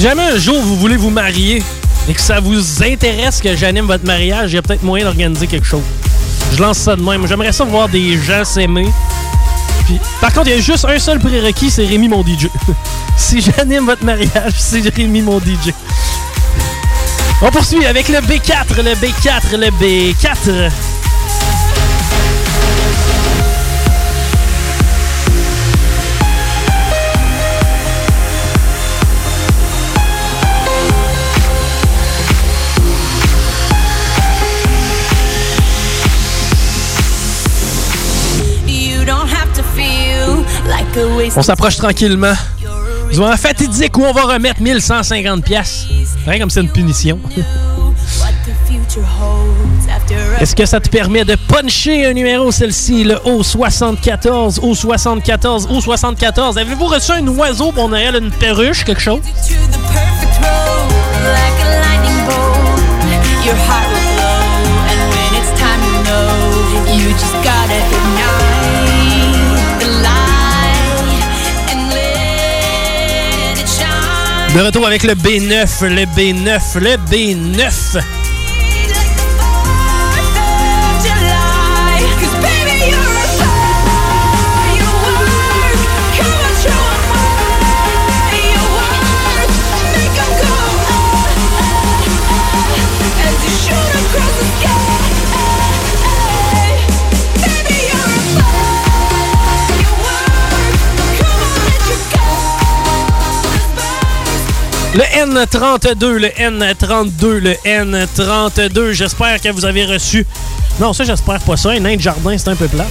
Si jamais un jour vous voulez vous marier et que ça vous intéresse que j'anime votre mariage, il y a peut-être moyen d'organiser quelque chose. Je lance ça de même. J'aimerais ça voir des gens s'aimer. Puis, par contre, il y a juste un seul prérequis, c'est Rémi mon DJ. si j'anime votre mariage, c'est Rémi mon DJ. On poursuit avec le B4, le B4, le B4. On s'approche tranquillement. Du moment fatidique où on va remettre 1150 pièces. Rien comme c'est une punition. Est-ce que ça te permet de puncher un numéro, celle-ci, le O74, O74, O74? Avez-vous reçu un oiseau pour Noël, une perruche, quelque chose? De retour avec le B9, le B9, le B9. Le N32, le N32, le N32. J'espère que vous avez reçu. Non, ça, j'espère pas ça. Un nain de jardin, c'est un peu plat.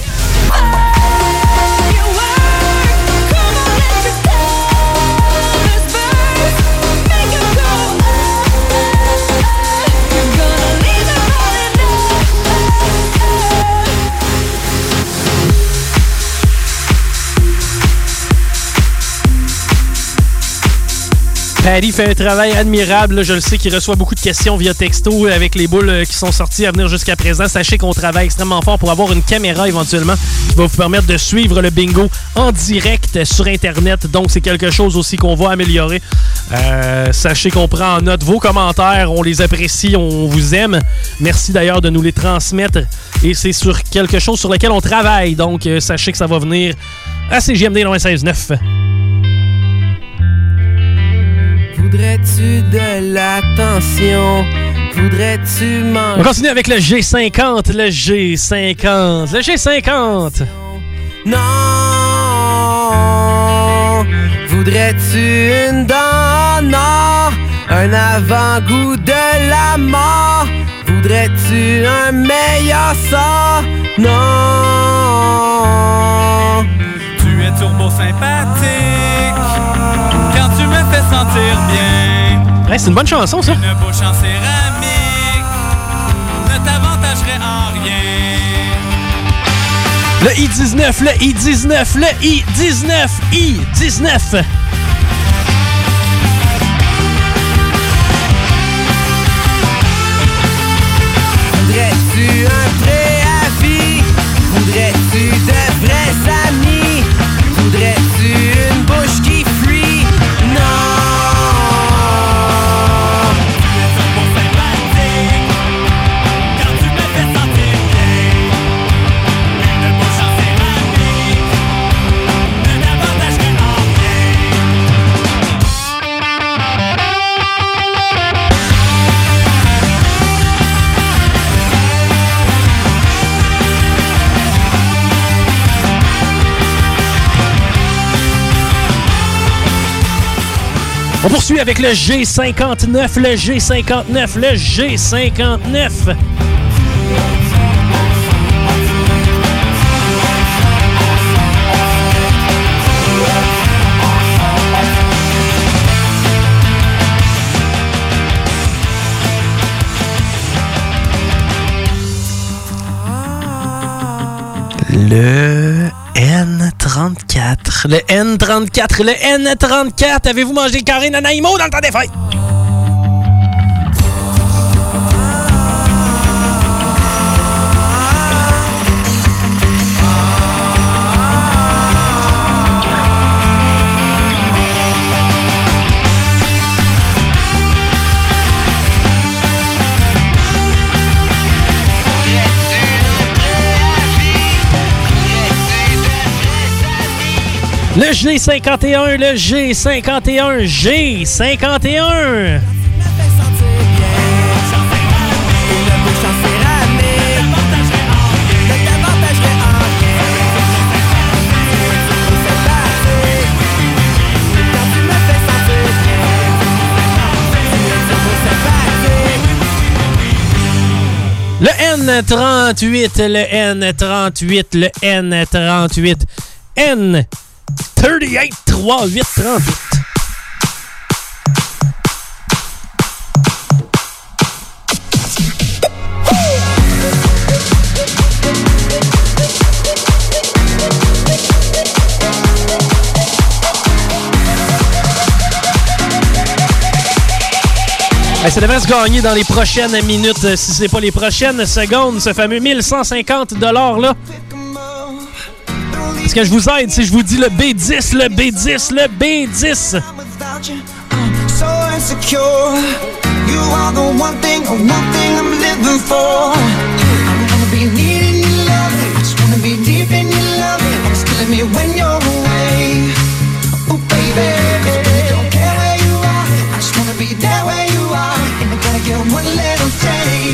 Paddy fait un travail admirable. Je le sais qu'il reçoit beaucoup de questions via texto avec les boules euh, qui sont sorties à venir jusqu'à présent. Sachez qu'on travaille extrêmement fort pour avoir une caméra éventuellement qui va vous permettre de suivre le bingo en direct sur Internet. Donc, c'est quelque chose aussi qu'on va améliorer. Euh, sachez qu'on prend en note vos commentaires. On les apprécie, on vous aime. Merci d'ailleurs de nous les transmettre. Et c'est sur quelque chose sur lequel on travaille. Donc, euh, sachez que ça va venir à CGMD 96.9. Voudrais-tu de l'attention? Voudrais-tu On manger? continue avec le G50, le G50, le G50. Non! Voudrais-tu une dent? Non! Un avant-goût de la mort? Voudrais-tu un meilleur sort? Non! Tu es turbo sympathique sentir bien. Ouais, c'est une bonne chanson, ça. Une bouche en céramique ne t'avantagerait en rien. Le I-19, le I-19, le I-19, I-19. On poursuit avec le G59, le G59, le G59. Le N34. Le N34. Le N34. Avez-vous mangé carré Nanaimo dans le temps des fêtes? Le G51, le G51, G51. Le N38, le N38, le N38, N 38 3 8 38. Hey, ça devrait se gagner dans les prochaines minutes, euh, si c'est pas les prochaines secondes, ce fameux 1150 $-là. Est-ce que je vous aide si je vous dis le B10, le B10, le B10? so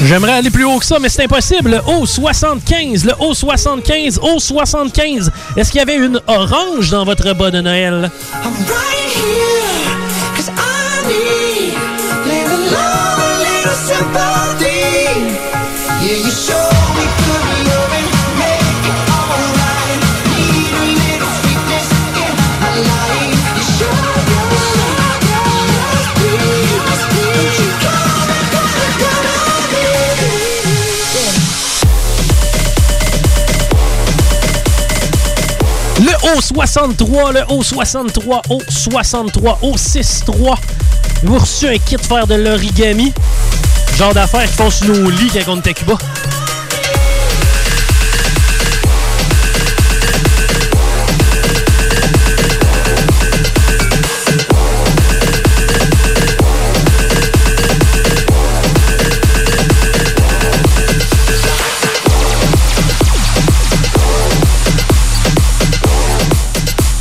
J'aimerais aller plus haut que ça, mais c'est impossible. Le O75, le O75, O75. Est-ce qu'il y avait une orange dans votre bas de Noël? I'm right here, 'cause I need a. 63, le O63, O63, O63. Vous reçu un kit de faire de l'origami. Genre d'affaires qu'ils font sur nos lits quand.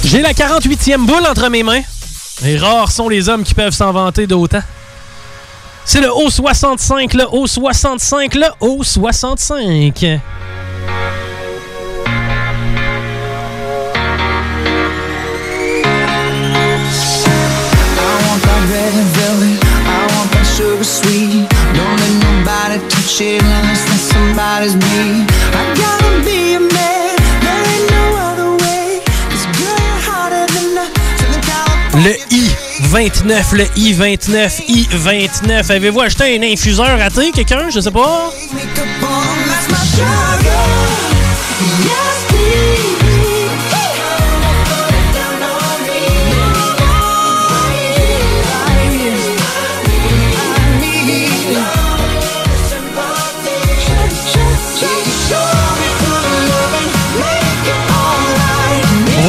J'ai la 48e boule entre mes mains. Et rares sont les hommes qui peuvent s'en vanter d'autant. C'est le O65, le O65, le O65. I want that red velvet. I want that sugar sweet. Don't. Le I-29, le I-29, I-29. Avez-vous acheté un infuseur à thé, quelqu'un? Je sais pas.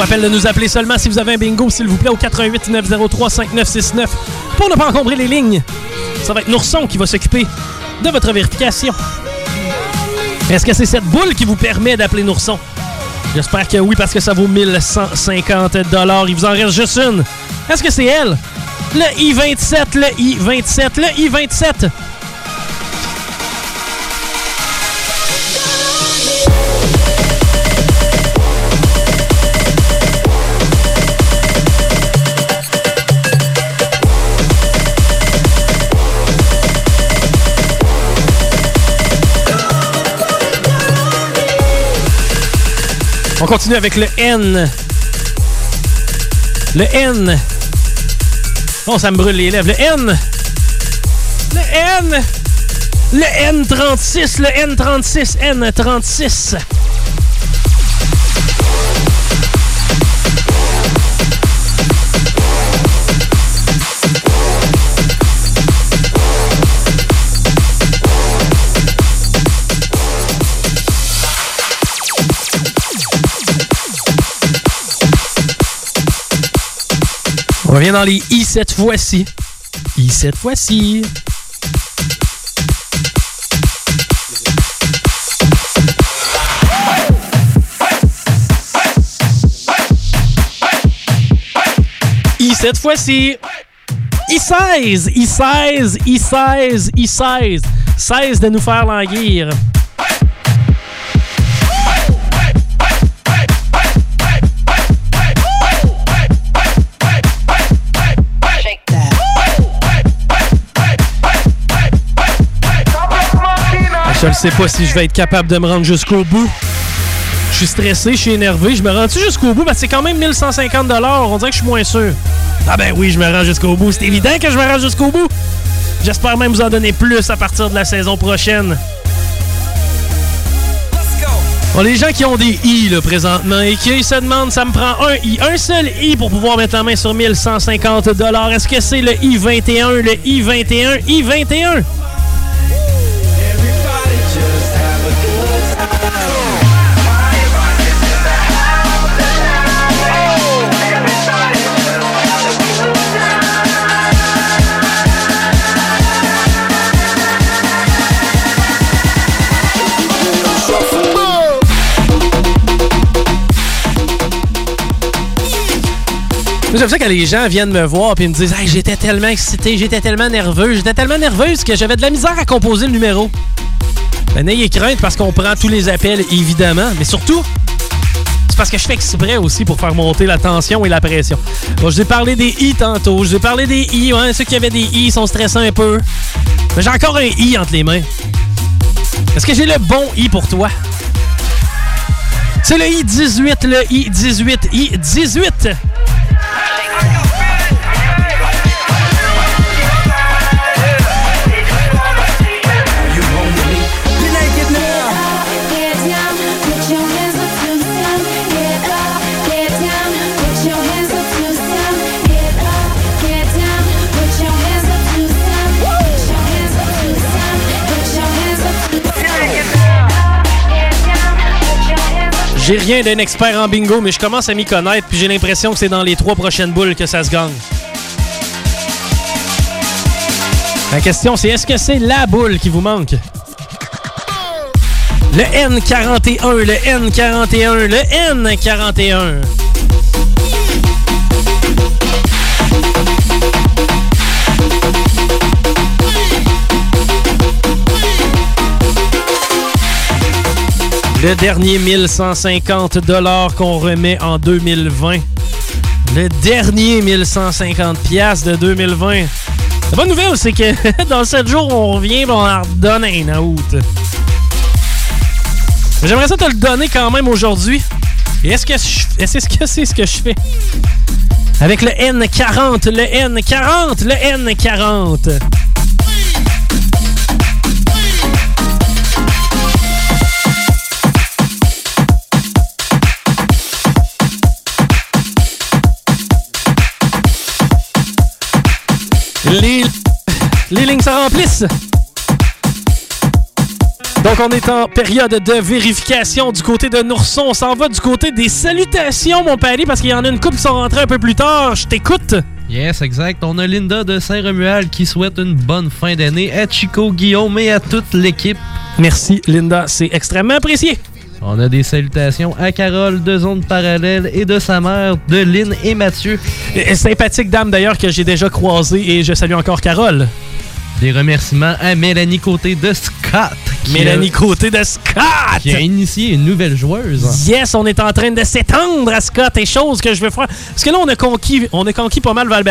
Rappelle de nous appeler seulement si vous avez un bingo, s'il vous plaît, au 88 903 5969 pour ne pas encombrer les lignes. Ça va être Nourson qui va s'occuper de votre vérification. Est-ce que c'est cette boule qui vous permet d'appeler Nourson? J'espère que oui, parce que ça vaut 1150 Il vous en reste juste une. Est-ce que c'est elle? Le I-27, le I-27, le I-27. On continue avec le N. Le N. Oh, ça me brûle les lèvres. Le N. Le N. Le N36. Le N36. N36. Revient dans les I cette fois-ci. I cette fois-ci. I cette fois-ci. I16, I16, I16, I16. 16 de nous faire languir. Je ne sais pas si je vais être capable de me rendre jusqu'au bout. Je suis stressé, je suis énervé. Je me rends-tu jusqu'au bout? Parce que c'est quand même 1150 On dirait que je suis moins sûr. Ah ben oui, je me rends jusqu'au bout. C'est évident que je me rends jusqu'au bout. J'espère même vous en donner plus à partir de la saison prochaine. Bon, les gens qui ont des I là, présentement et qui se demandent, ça me prend un I, un seul I pour pouvoir mettre la main sur 1150 Est-ce que c'est le I21, le I21, I21? Moi, J'aime ça quand les gens viennent me voir et me disent hey, j'étais tellement excité, j'étais tellement nerveux, j'étais tellement nerveuse que j'avais de la misère à composer le numéro. Ben, n'ayez crainte parce qu'on prend tous les appels, évidemment, mais surtout, c'est parce que je fais exprès aussi pour faire monter la tension et la pression. Bon, je vous ai parlé des I tantôt, je vous ai parlé des I, ouais, ceux qui avaient des I sont stressants un peu. Mais j'ai encore un I entre les mains. Est-ce que j'ai le bon I pour toi? C'est le I-18, le I-18, I-18. J'ai rien d'un expert en bingo, mais je commence à m'y connaître, puis j'ai l'impression que c'est dans les trois prochaines boules que ça se gagne. La question, c'est est-ce que c'est la boule qui vous manque? Le N41, le N41, le N41. Le dernier 1150 dollars qu'on remet en 2020. Le dernier 1150 pièces de 2020. La bonne nouvelle, c'est que dans 7 jours, on revient et on en redonne un autre. J'aimerais ça te le donner quand même aujourd'hui. Et je- est-ce que c'est ce que je fais? Avec le N40, le N40, le N40. Les, les lignes se remplissent. Donc, on est en période de vérification du côté de Nourson. On s'en va du côté des salutations, mon pari, parce qu'il y en a une couple qui sont rentrées un peu plus tard. Je t'écoute. Yes, exact. On a Linda de Saint-Romuald qui souhaite une bonne fin d'année à Chico, Guillaume et à toute l'équipe. Merci, Linda. C'est extrêmement apprécié. On a des salutations à Carole de Zone Parallèle et de sa mère, de Lynn et Mathieu. Et- Sympathique dame, d'ailleurs, que j'ai déjà croisée et je salue encore Carole. Des remerciements à Mélanie Côté de Scott Mélanie Côté de Scott. Qui a initié une nouvelle joueuse. Yes, on est en train de s'étendre à Scott et chose que je veux faire. Parce que là, on a conquis, on a conquis pas mal val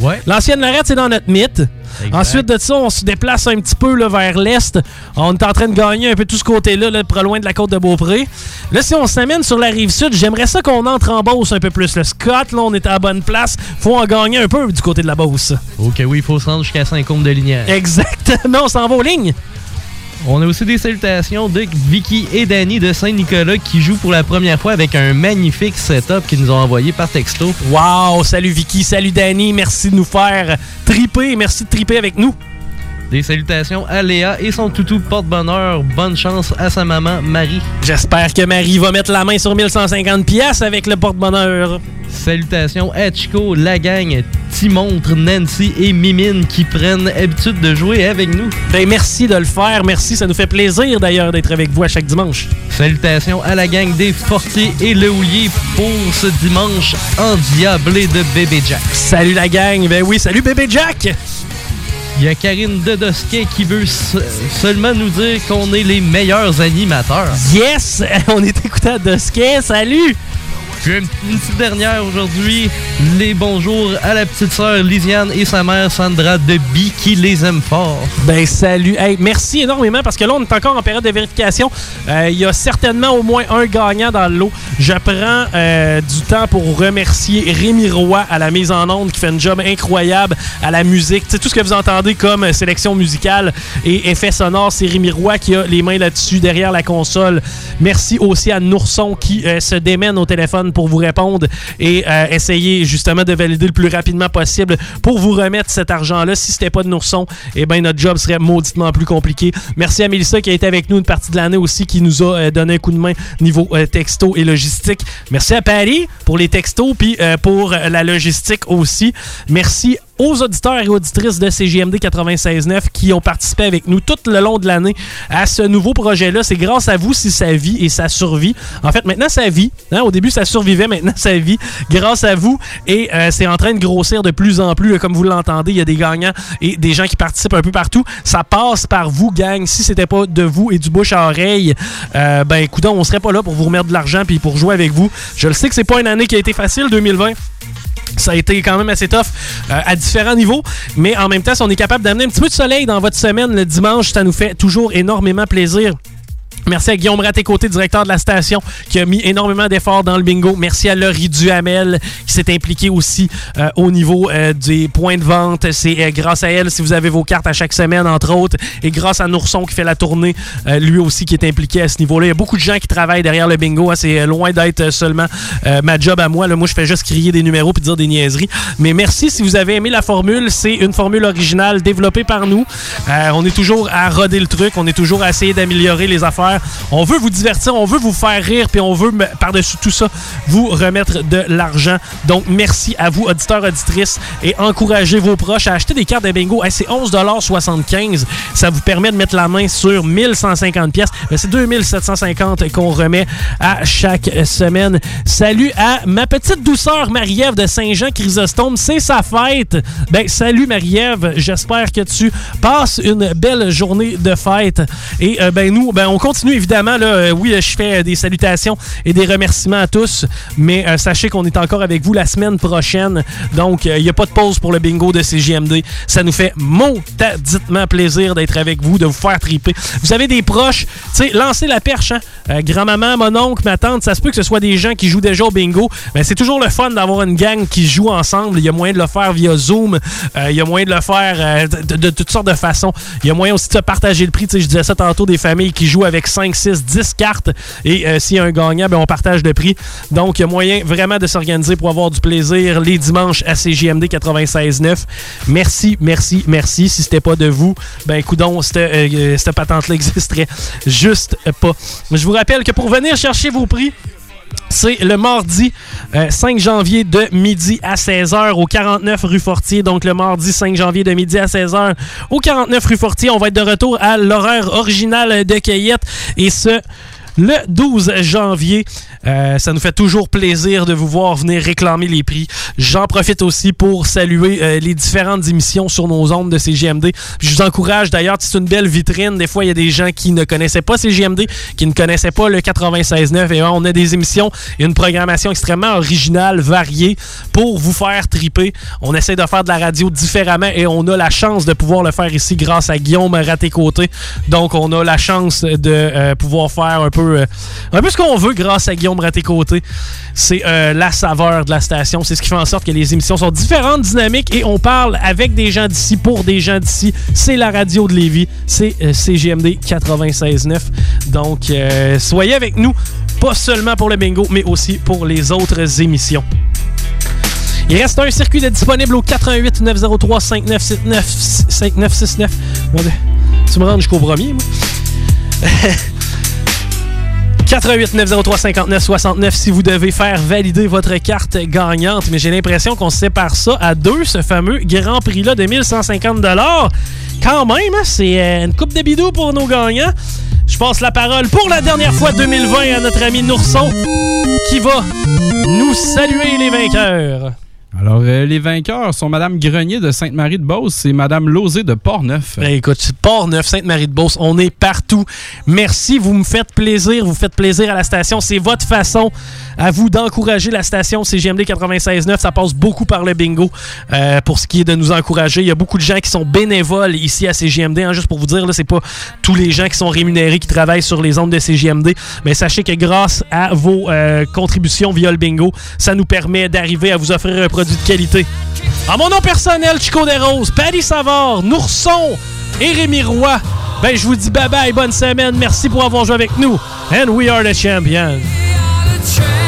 Ouais. L'ancienne Lorette, c'est dans notre mythe. Exact. Ensuite de ça, on se déplace un petit peu là, vers l'est. On est en train de gagner un peu tout ce côté-là, là, pas loin de la côte de Beaupré. Là, si on s'amène sur la rive sud, j'aimerais ça qu'on entre en Beauce un peu plus. Le Scott, là, on est à la bonne place. Faut en gagner un peu du côté de la Beauce. Ok, oui, il faut se rendre jusqu'à Saint-Côme de Linière. Exactement, on s'en va aux lignes. On a aussi des salutations de Vicky et Danny de Saint-Nicolas qui jouent pour la première fois avec un magnifique setup qu'ils nous ont envoyé par texto. Wow, salut Vicky, salut Danny, merci de nous faire triper, merci de triper avec nous. Des salutations à Léa et son toutou porte-bonheur. Bonne chance à sa maman Marie. J'espère que Marie va mettre la main sur 1150 pièces avec le porte-bonheur. Salutations à Chico, la gang, Timontre, Nancy et Mimine qui prennent habitude de jouer avec nous. Ben merci de le faire, merci, ça nous fait plaisir d'ailleurs d'être avec vous à chaque dimanche. Salutations à la gang des Fortiers et le Houlier pour ce dimanche endiablé de Bébé Jack. Salut la gang, ben oui, salut bébé Jack. Il y a Karine Dedosquet qui veut se- seulement nous dire qu'on est les meilleurs animateurs. Yes, on est écouté à Dosquet, salut. Une, petite dernière aujourd'hui, les bonjours à la petite sœur Lisiane et sa mère Sandra de Bi qui les aiment fort. Ben salut, hey, merci énormément parce que là on est encore en période de vérification. Euh, Il y a certainement au moins un gagnant dans le lot. Je prends euh, du temps pour remercier Rémi Roy à la mise en onde qui fait un job incroyable à la musique. Tu sais, tout ce que vous entendez comme euh, sélection musicale et effets sonores, c'est Rémi Roy qui a les mains là-dessus derrière la console. Merci aussi à Nourson qui se démène au téléphone pour vous répondre et euh, essayer justement de valider le plus rapidement possible pour vous remettre cet argent-là. Si c'était pas de Nourson, eh ben notre job serait mauditement plus compliqué. Merci à Mélissa qui a été avec nous une partie de l'année aussi, qui nous a euh, donné un coup de main niveau euh, texto et logistique. Merci à Paris pour les textos puis pour la logistique aussi. Merci aux auditeurs et auditrices de CGMD 96.9 qui ont participé avec nous tout le long de l'année à ce nouveau projet-là. C'est grâce à vous si ça vit et ça survit. En fait, maintenant, ça vit. Hein, Au début, ça survivait. Maintenant, ça vit. Grâce à vous. Et euh, c'est en train de grossir de plus en plus. Comme vous l'entendez, il y a des gagnants et des gens qui participent un peu partout. Ça passe par vous, gang. Si c'était pas de vous et du bouche à oreille, euh, ben, écoutez, on serait pas là pour vous remettre de l'argent puis pour jouer avec vous. Je le sais que c'est pas une année qui a été facile, 2020. Ça a été quand même assez tough euh, à différents niveaux, mais en même temps, si on est capable d'amener un petit peu de soleil dans votre semaine le dimanche, ça nous fait toujours énormément plaisir. Merci à Guillaume Raté-Côté, directeur de la station, qui a mis énormément d'efforts dans le bingo. Merci à Laurie Duhamel, qui s'est impliquée aussi euh, au niveau euh, des points de vente. C'est euh, grâce à elle si vous avez vos cartes à chaque semaine, entre autres. Et grâce à Nourson qui fait la tournée, lui aussi qui est impliqué à ce niveau-là. Il y a beaucoup de gens qui travaillent derrière le bingo. hein. C'est loin d'être seulement ma job à moi. Là, moi, je fais juste crier des numéros puis dire des niaiseries. Mais merci si vous avez aimé la formule. C'est une formule originale développée par nous. On est toujours à roder le truc. On est toujours à essayer d'améliorer les affaires. On veut vous divertir, on veut vous faire rire, puis on veut, par-dessus tout ça, vous remettre de l'argent. Donc, merci à vous, auditeurs, auditrices, et encouragez vos proches à acheter des cartes de bingo. Hey, c'est 11,75 Ça vous permet de mettre la main sur 1150 pièces. Mais c'est 2750 qu'on remet à chaque semaine. Salut à ma petite douceur Marie-Ève de Saint-Jean-Chrysostome. C'est sa fête. Ben, salut Marie-Ève. J'espère que tu passes une belle journée de fête. Et euh, ben nous, ben on continue évidemment. Là, Euh, oui, je fais euh, des salutations et des remerciements à tous, mais euh, sachez qu'on est encore avec vous la semaine prochaine. Donc, euh, il n'y a pas de pause pour le bingo de CGMD. Ça nous fait montaditement plaisir d'être avec vous, de vous faire triper. Vous avez des proches, tu sais, lancez la perche. Hein? Euh, grand-maman, mon oncle, ma tante, ça se peut que ce soit des gens qui jouent déjà au bingo. Mais c'est toujours le fun d'avoir une gang qui joue ensemble. Il y a moyen de le faire via Zoom. Euh, il y a moyen de le faire euh, de, toutes sortes de façons. Il y a moyen aussi de partager le prix. Je disais ça tantôt, des familles qui jouent avec 5, 6, 10 cartes. Et euh, s'il y a un gagnant, ben, on partage le prix. Donc, il y a moyen vraiment de s'organiser pour avoir du plaisir les dimanches à CGMD 96.9. Merci, merci, merci. Si c'était pas de vous, ben, coudon, cette, euh, cette patente-là existerait juste pas. Je vous rappelle que pour venir chercher vos prix, c'est le mardi euh, 5 janvier de midi à 16h au 49 rue Fortier. Donc le mardi 5 janvier de midi à 16h au 49 rue Fortier. On va être de retour à l'horaire original de Cueillette et ce le 12 janvier Euh, ça nous fait toujours plaisir de vous voir venir réclamer les prix. J'en profite aussi pour saluer euh, les différentes émissions sur nos ondes de CGMD. Je vous encourage d'ailleurs, c'est une belle vitrine. Des fois, il y a des gens qui ne connaissaient pas CGMD, qui ne connaissaient pas le 96.9 et on a des émissions et une programmation extrêmement originale, variée pour vous faire triper. On essaie de faire de la radio différemment et on a la chance de pouvoir le faire ici grâce à Guillaume Raté-Côté. Donc, on a la chance de euh, pouvoir faire un peu, un peu ce qu'on veut grâce à Guillaume Raté-Côté. C'est euh, la saveur de la station. C'est ce qui fait en sorte que les émissions sont différentes, dynamiques et on parle avec des gens d'ici pour des gens d'ici. C'est la radio de Lévis. C'est euh, CGMD 96.9. Donc, euh, soyez avec nous, pas seulement pour le bingo, mais aussi pour les autres émissions. Il reste un circuit de disponible au 88 903 5969 5969. Bon, ben, tu me rends jusqu'au premier, moi? 88 903 59 69 si vous devez faire valider votre carte gagnante. Mais j'ai l'impression qu'on sépare ça à deux, ce fameux Grand Prix-là de 1150 Quand même, hein, c'est euh, une coupe de bidou pour nos gagnants. Je passe la parole pour la dernière fois 2020 à notre ami Nourson qui va nous saluer les vainqueurs. Alors, euh, les vainqueurs sont Madame Grenier de Sainte-Marie-de-Beauce et Madame Lozé de Portneuf. Ben, écoute, Port-Neuf, Sainte-Marie-de-Beauce, on est partout. Merci, vous me faites plaisir, vous faites plaisir à la station. C'est votre façon à vous d'encourager la station CGMD 96.9. Ça passe beaucoup par le bingo euh, pour ce qui est de nous encourager. Il y a beaucoup de gens qui sont bénévoles ici à CGMD. hein, juste pour vous dire, là, c'est pas tous les gens qui sont rémunérés qui travaillent sur les ondes de CGMD. Mais sachez que grâce à vos euh, contributions via le bingo, ça nous permet d'arriver à vous offrir un produit de qualité. En mon nom personnel, Chico Desroses, Paddy Savard, Nourson et Rémi Roy, ben, je vous dis bye bye, bonne semaine. Merci pour avoir joué avec nous. And we are the champions. «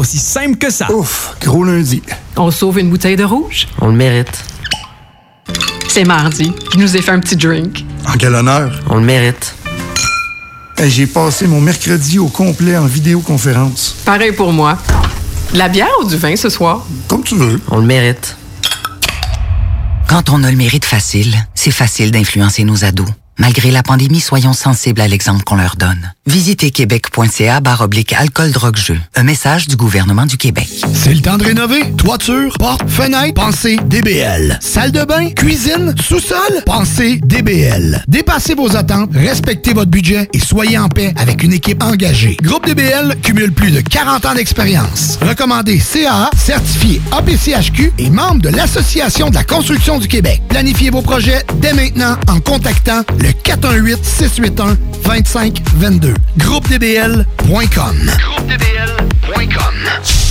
Aussi simple que ça. Ouf, gros lundi. On sauve une bouteille de rouge? On le mérite. C'est mardi. Je nous ai fait un petit drink. En quel honneur? On le mérite. J'ai passé mon mercredi au complet en vidéoconférence. Pareil pour moi. De la bière ou du vin ce soir? Comme tu veux. On le mérite. Quand on a le mérite facile, c'est facile d'influencer nos ados. Malgré la pandémie, soyons sensibles à l'exemple qu'on leur donne. Visitez québec.ca barre oblique alcool drogue jeu. Un message du gouvernement du Québec. C'est le temps de rénover. Toiture, porte, fenêtre, pensez DBL. Salle de bain, cuisine, sous-sol, pensez DBL. Dépassez vos attentes, respectez votre budget et soyez en paix avec une équipe engagée. Groupe DBL cumule plus de 40 ans d'expérience. Recommandé CAA, certifié APCHQ et membre de l'Association de la construction du Québec. Planifiez vos projets dès maintenant en contactant le 418-681-2522. GroupeDBL.com. GroupeDBL.com.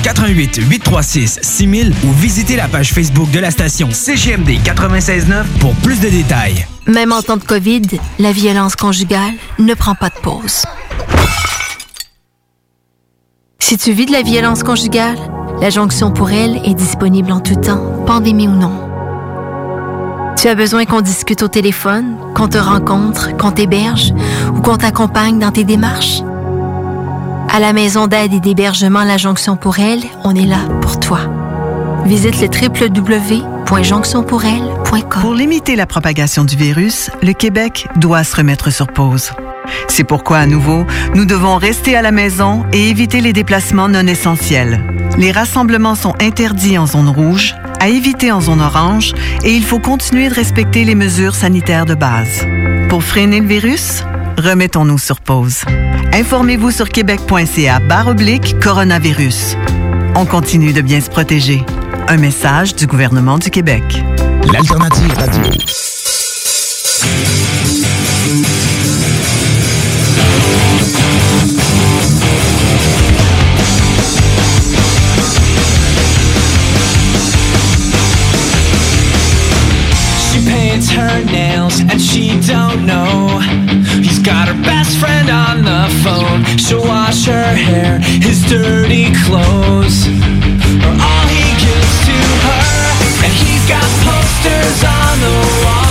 88 836 6000 ou visitez la page Facebook de la station CGMD 969 pour plus de détails. Même en temps de COVID, la violence conjugale ne prend pas de pause. Si tu vis de la violence conjugale, La jonction pour elle est disponible en tout temps, pandémie ou non. Tu as besoin qu'on discute au téléphone, qu'on te rencontre, qu'on t'héberge ou qu'on t'accompagne dans tes démarches? À la maison d'aide et d'hébergement La Jonction pour elle, on est là pour toi. Visite le www.jonctionpourelle.com. Pour limiter la propagation du virus, le Québec doit se remettre sur pause. C'est pourquoi, à nouveau, nous devons rester à la maison et éviter les déplacements non essentiels. Les rassemblements sont interdits en zone rouge, à éviter en zone orange, et il faut continuer de respecter les mesures sanitaires de base. Pour freiner le virus, remettons-nous sur pause. Informez-vous sur québec.ca barre oblique coronavirus. On continue de bien se protéger. Un message du gouvernement du Québec. L'alternative radio. She paints her nails and she don't know on the phone. She'll wash her hair, his dirty clothes. Or all he gives to her. And he's got posters on the wall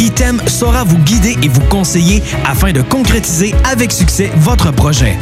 Item saura vous guider et vous conseiller afin de concrétiser avec succès votre projet.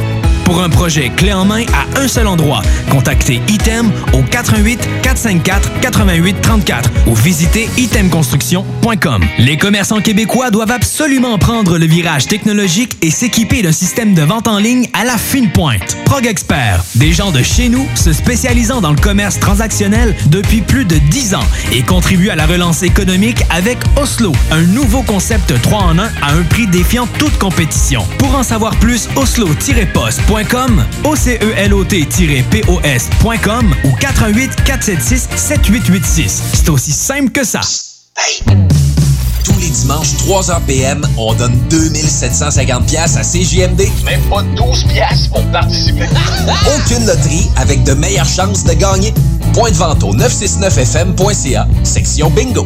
Pour un projet clé en main à un seul endroit, contactez Item au 88 454 88 34 ou visitez itemconstruction.com. Les commerçants québécois doivent absolument prendre le virage technologique et s'équiper d'un système de vente en ligne à la fine pointe. Prog Expert, des gens de chez nous se spécialisant dans le commerce transactionnel depuis plus de 10 ans et contribuent à la relance économique avec Oslo, un nouveau concept 3 en 1 à un prix défiant toute compétition. Pour en savoir plus, oslo-post.com, OCELOT-POS.com ou 88 476 7886. C'est aussi simple que ça. Tous les dimanches, 3h PM, on donne 2750 pièces à CJMD. Même pas 12 pièces pour participer. Aucune loterie avec de meilleures chances de gagner. Point de vente au 969fm.ca, section bingo.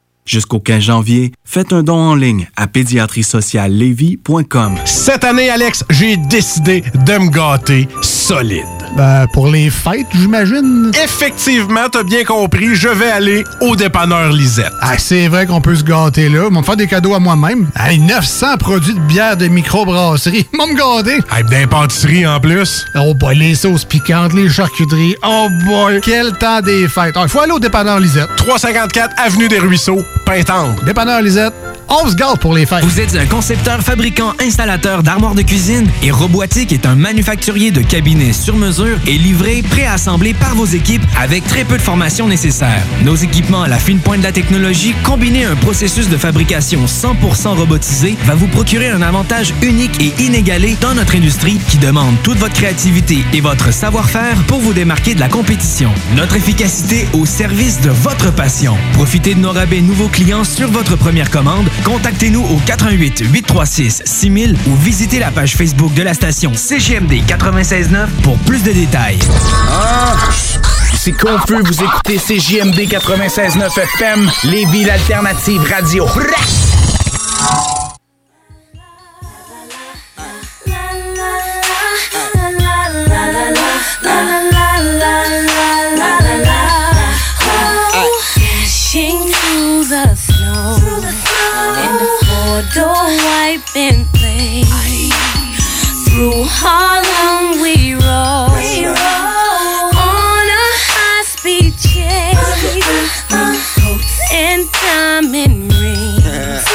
Jusqu'au 15 janvier, faites un don en ligne à pédiatriesociallevy.com. Cette année, Alex, j'ai décidé de me gâter solide. Ben, pour les fêtes, j'imagine. Effectivement, t'as bien compris, je vais aller au dépanneur Lisette. Ah, c'est vrai qu'on peut se gâter là. Ils me faire des cadeaux à moi-même. Hey, 900 produits de bière de microbrasserie. Ils vont me gâter. Hey, d'impantisserie en plus. Oh boy, les sauces piquantes, les charcuteries. Oh boy, quel temps des fêtes. Il faut aller au dépanneur Lisette. 354 Avenue des Ruisseaux, Pintendre. Dépanneur Lisette, on se gâte pour les fêtes. Vous êtes un concepteur, fabricant, installateur d'armoires de cuisine et Robotique est un manufacturier de cabinets sur mesure et livré, préassemblé par vos équipes avec très peu de formation nécessaire. Nos équipements à la fine pointe de la technologie, combinés à un processus de fabrication 100% robotisé, va vous procurer un avantage unique et inégalé dans notre industrie qui demande toute votre créativité et votre savoir-faire pour vous démarquer de la compétition. Notre efficacité au service de votre passion. Profitez de nos rabais nouveaux clients sur votre première commande. Contactez-nous au 88 836 6000 ou visitez la page Facebook de la station CGMD 969 pour plus de détails. Ah, c'est confus, vous écoutez CJMD 96.9 FM, les villes alternatives radio. been played. Through Harlem we rode, on a high speed chase, uh, coats and diamond rings.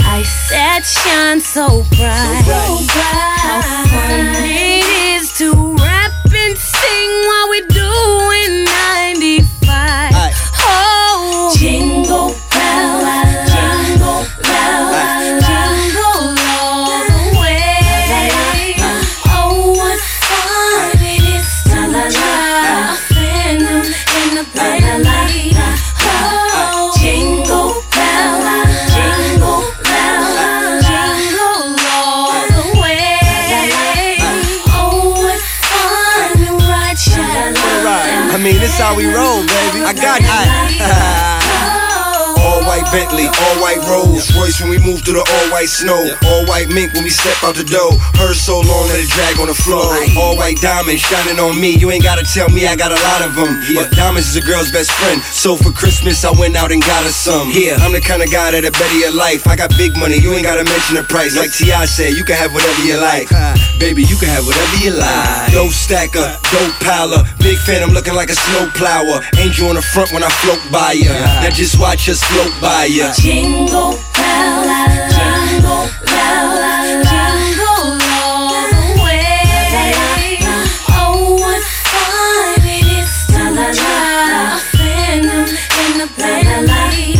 I that shine so bright. So bright. This how we roll, baby. I got you. Bentley, all white Rolls Royce when we move through the all white snow. All white mink when we step out the door. Her so long that it drag on the floor. All white diamonds shining on me. You ain't gotta tell me I got a lot of them. But diamonds is a girl's best friend. So for Christmas I went out and got her some. Here, I'm the kind of guy that'll better your life. I got big money, you ain't gotta mention the price. Like T.I. said, you can have whatever you like. Baby, you can have whatever you like. Dope stacker, dope piler. Big fan, I'm looking like a snow plower. Angel on the front when I float by ya. Now just watch us float by ya. Jingle bell, jingle bell, jingle all the way. Oh, what fun it is to drive a phantom in the Bentley.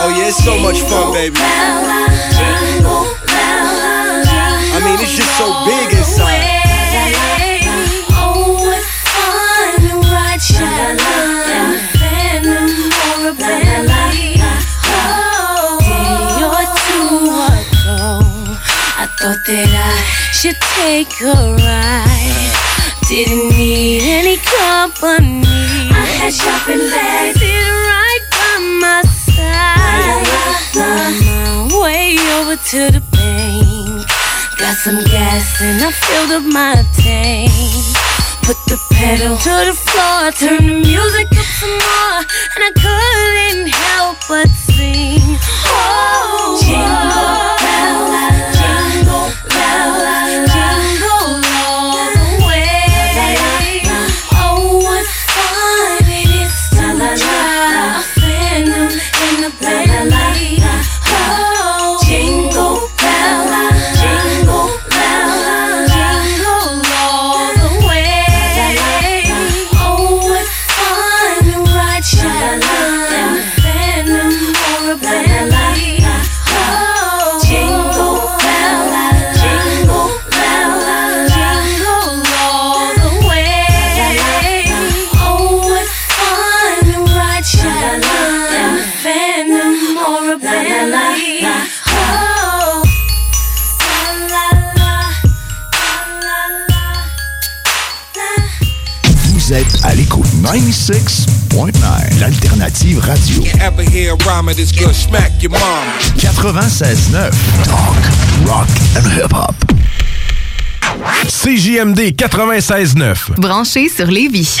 Oh yeah, it's so much fun, baby. I mean, it's just so big should take a ride Didn't need any company. I had shopping bags sitting right by my side. On my way over to the bank. Got some gas and I filled up my tank. Put the pedal to the floor, turn the music up some more, and I couldn't help but sing. Oh, mom? 96.9, talk, rock and hip-hop. CJMD 96.9. Branché sur Lévis.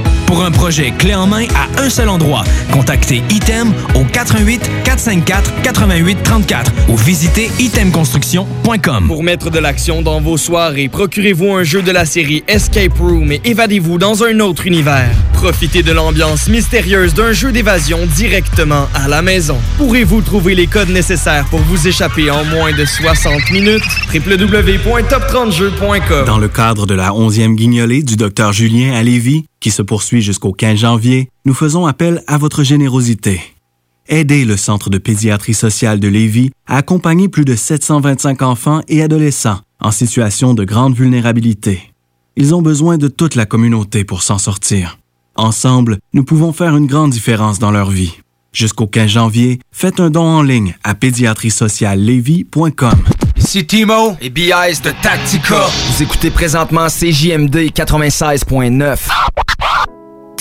Pour un projet clé en main à un seul endroit, contactez Item au 88 454 88 34 ou visitez itemconstruction.com. Pour mettre de l'action dans vos soirées, procurez-vous un jeu de la série Escape Room et évadez-vous dans un autre univers. Profitez de l'ambiance mystérieuse d'un jeu d'évasion directement à la maison. Pourrez-vous trouver les codes nécessaires pour vous échapper en moins de 60 minutes? www.top30jeux.com Dans le cadre de la 11e guignolée du Dr Julien à Lévis, qui se poursuit jusqu'au 15 janvier, nous faisons appel à votre générosité. Aidez le Centre de pédiatrie sociale de Lévis à accompagner plus de 725 enfants et adolescents en situation de grande vulnérabilité. Ils ont besoin de toute la communauté pour s'en sortir. Ensemble, nous pouvons faire une grande différence dans leur vie. Jusqu'au 15 janvier, faites un don en ligne à pédiatriesociallevy.com. Ici Timo et BIS de Tactica. Vous écoutez présentement CJMD 96.9.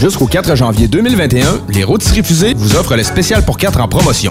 Jusqu'au 4 janvier 2021, les rôtisseries fusées vous offrent le spécial pour 4 en promotion.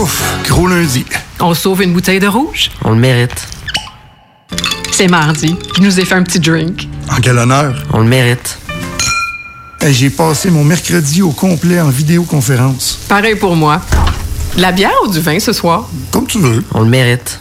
Ouf, gros lundi. On sauve une bouteille de rouge? On le mérite. C'est mardi. Je nous ai fait un petit drink. En quel honneur? On le mérite. Hey, J'ai passé mon mercredi au complet en vidéoconférence. Pareil pour moi. De la bière ou du vin ce soir? Comme tu veux. On le mérite.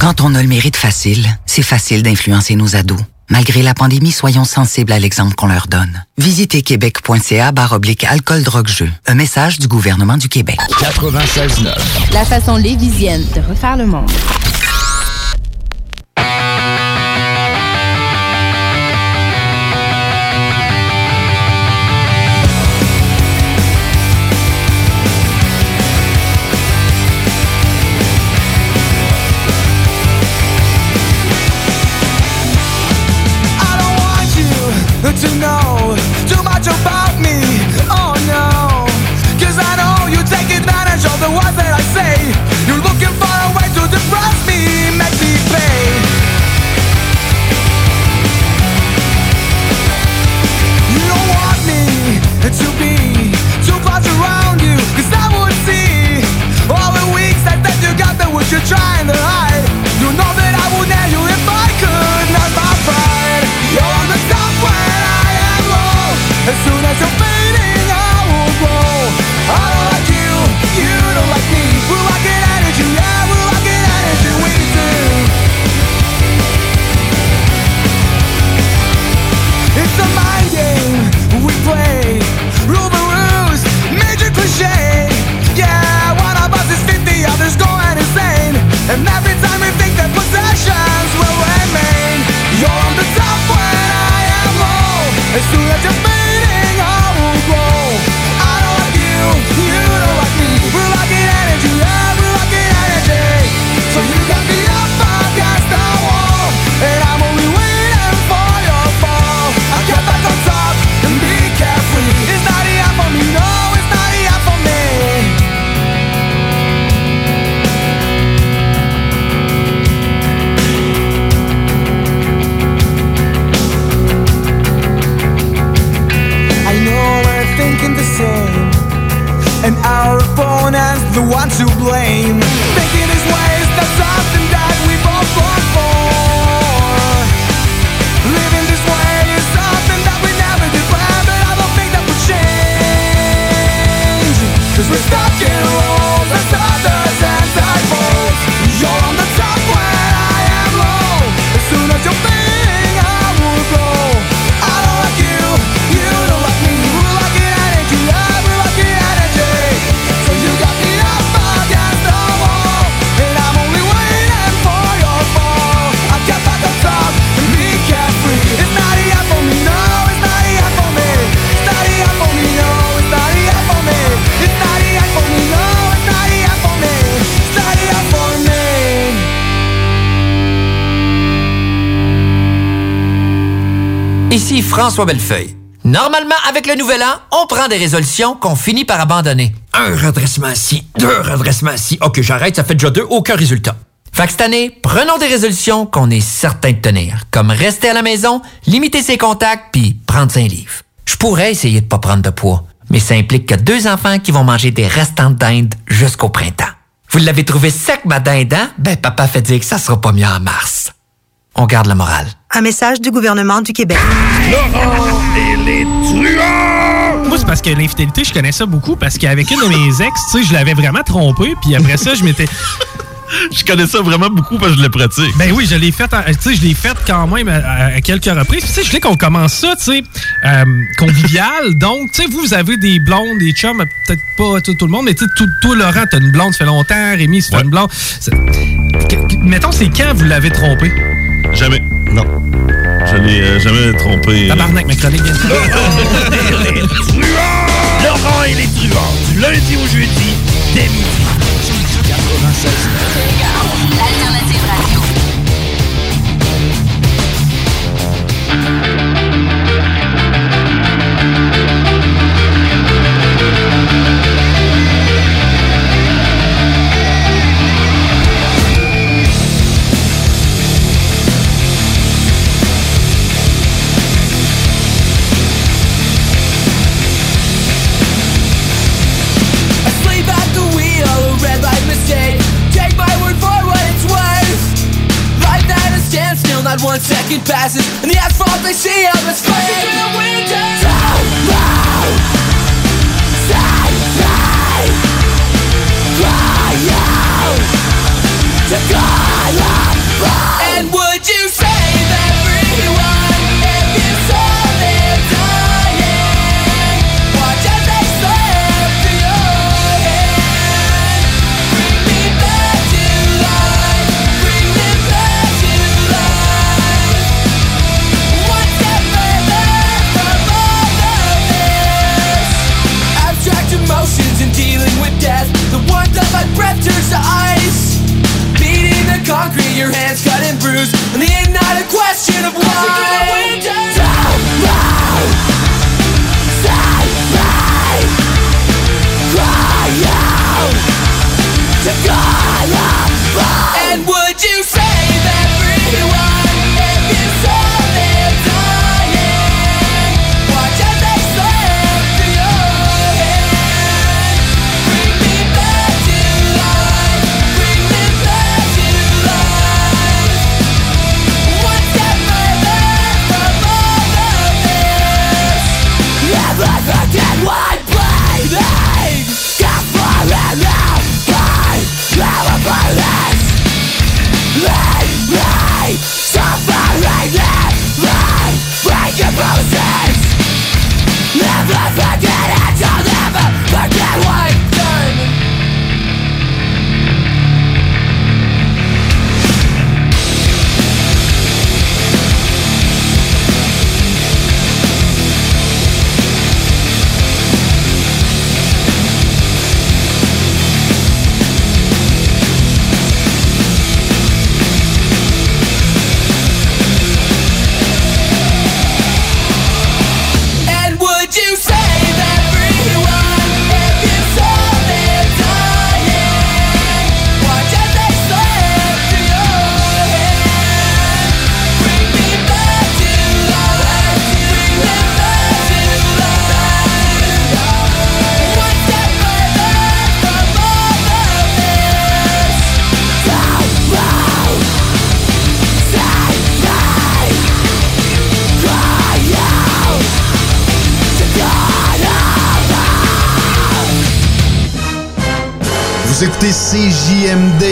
Quand on a le mérite facile, c'est facile d'influencer nos ados. Malgré la pandémie, soyons sensibles à l'exemple qu'on leur donne. Visitez québec.ca barre oblique alcool drogue jeu. Un message du gouvernement du Québec. 96.9. La façon lévisienne de refaire le monde. Trying to hide. You know that I would nail you if I could, not my pride. You're on the top when I am low. As soon as you're and our opponent's the one to blame. François Bellefeuille. Normalement, avec le nouvel an, on prend des résolutions qu'on finit par abandonner. Un redressement ici, deux redressements ici. Ok, j'arrête, ça fait déjà deux, aucun résultat. Fait que cette année, prenons des résolutions qu'on est certain de tenir, comme rester à la maison, limiter ses contacts, puis prendre un livre. Je pourrais essayer de pas prendre de poids, mais ça implique que deux enfants qui vont manger des restants de dinde jusqu'au printemps. Vous l'avez trouvé sec, ma dinde, hein? Ben, papa fait dire que ça sera pas mieux en mars. On garde le moral. Un message du gouvernement du Québec. Laurent et les truands! Moi, c'est parce que l'infidélité, je connais ça beaucoup parce qu'avec une de mes ex, tu sais, je l'avais vraiment trompé, puis après ça, je m'étais. Je connais ça vraiment beaucoup parce que je le pratique. Ben oui, je l'ai fait, en- tu sais, je l'ai fait quand même à, à quelques reprises. Puis, Tu sais, je voulais qu'on commence ça, tu sais, euh, convivial. Donc, tu sais, vous, vous avez des blondes, des chums, peut-être pas tout, tout le monde, mais tu sais, tout- toi, Laurent, t'as une blonde, ça fait longtemps. Rémi, fait une blonde. C'est- que- que- Mettons, c'est quand vous l'avez trompé? Jamais. Non. Je l'ai euh, jamais trompé. Tabarnak, ma chronique Laurent et les truands, du lundi au jeudi, dès midi. 96. one second passes And the asphalt they see out is flashing through the window Cry out. To God above. And would you your hands cut and bruised. And the a question of why.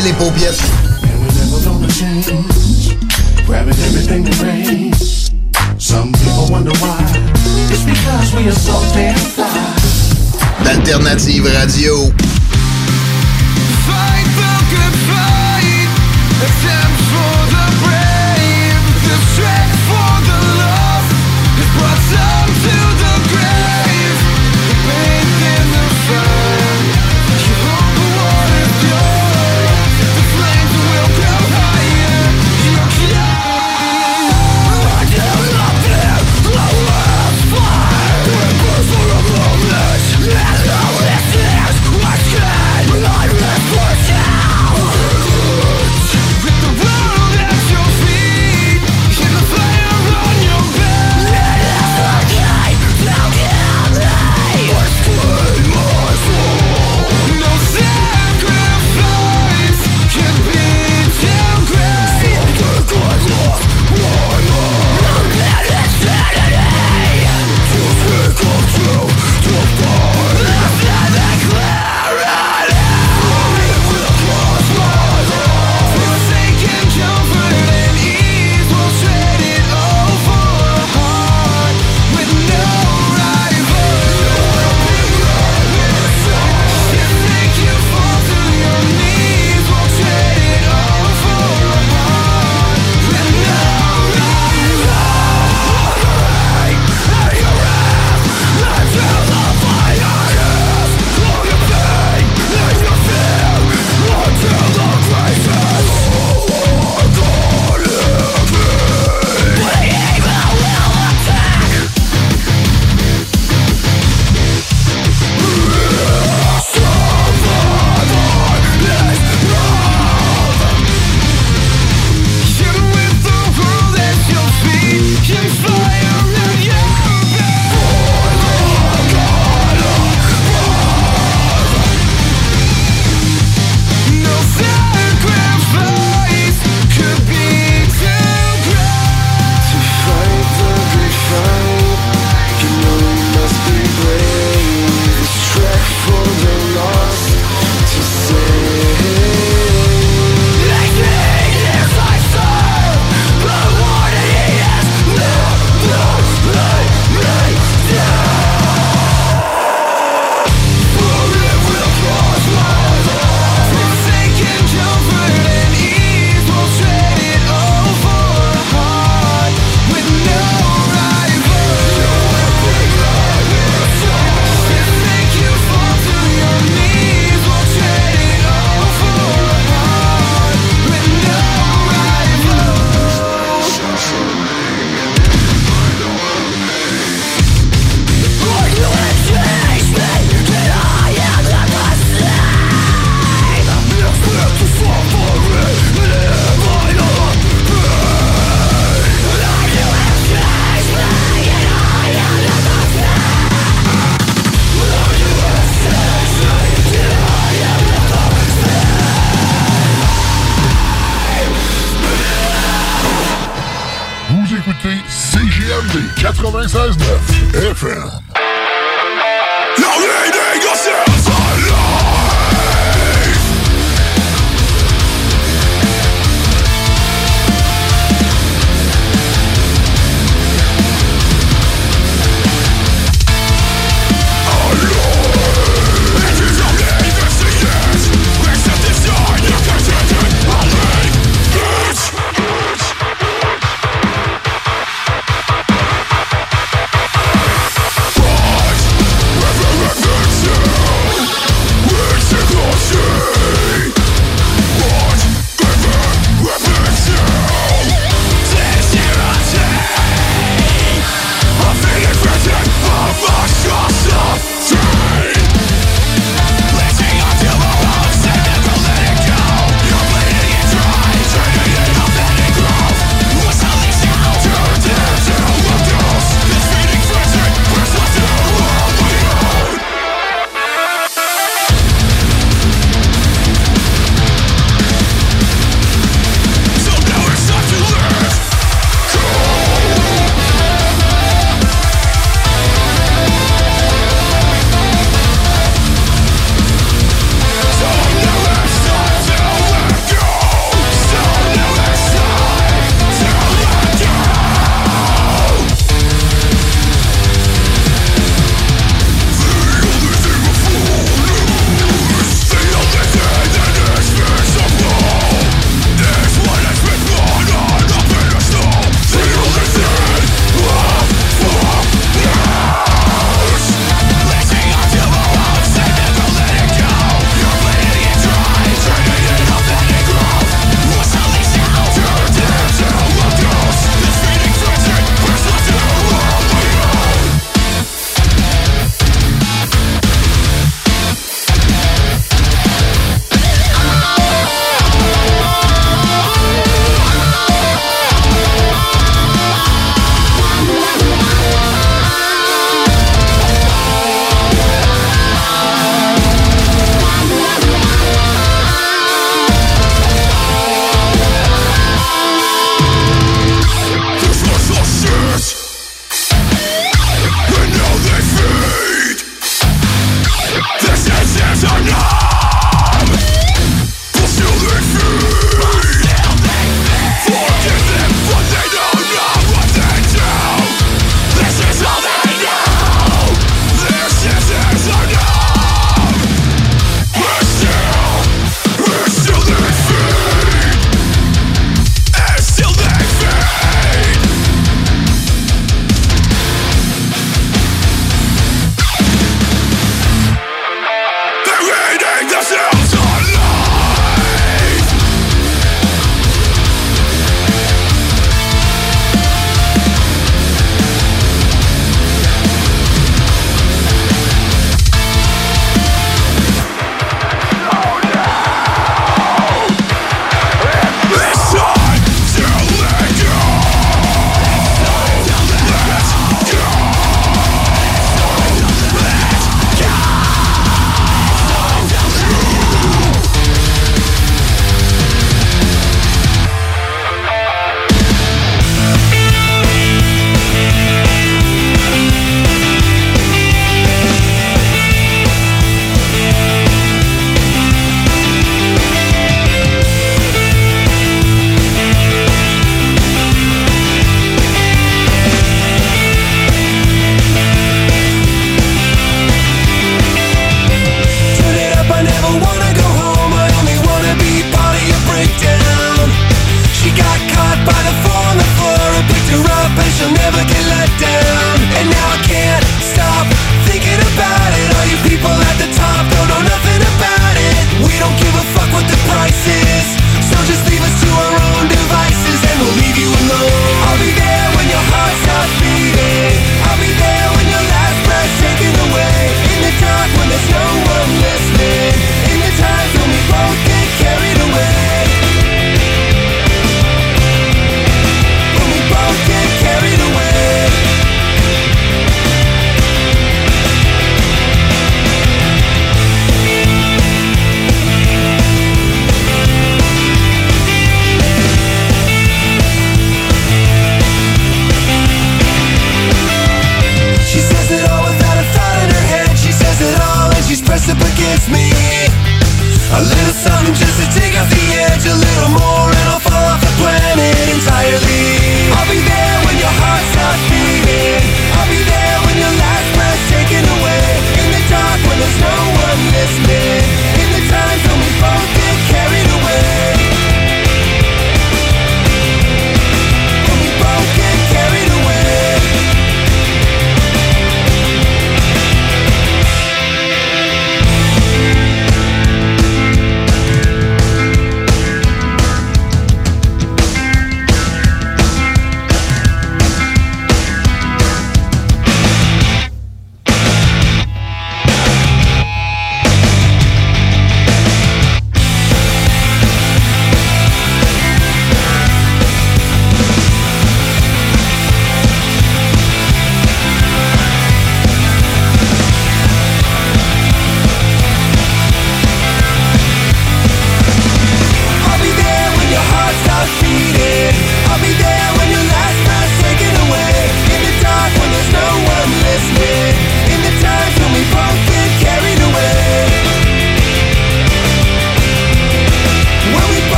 Les paupières. D'alternative radio.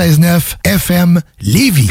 96.9 FM Lévis.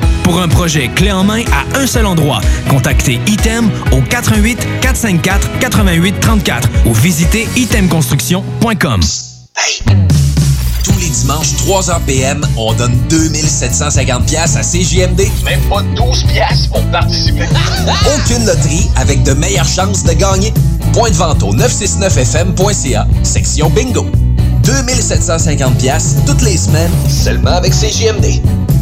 Pour un projet clé en main à un seul endroit, contactez Item au 88 454 88 34 ou visitez itemconstruction.com. Tous les dimanches, 3h PM, on donne 2750 pièces à CJMD. Même pas 12 pièces pour participer. Aucune loterie avec de meilleures chances de gagner. Point de vente au 969fm.ca, section bingo. 2750 pièces toutes les semaines, seulement avec CJMD.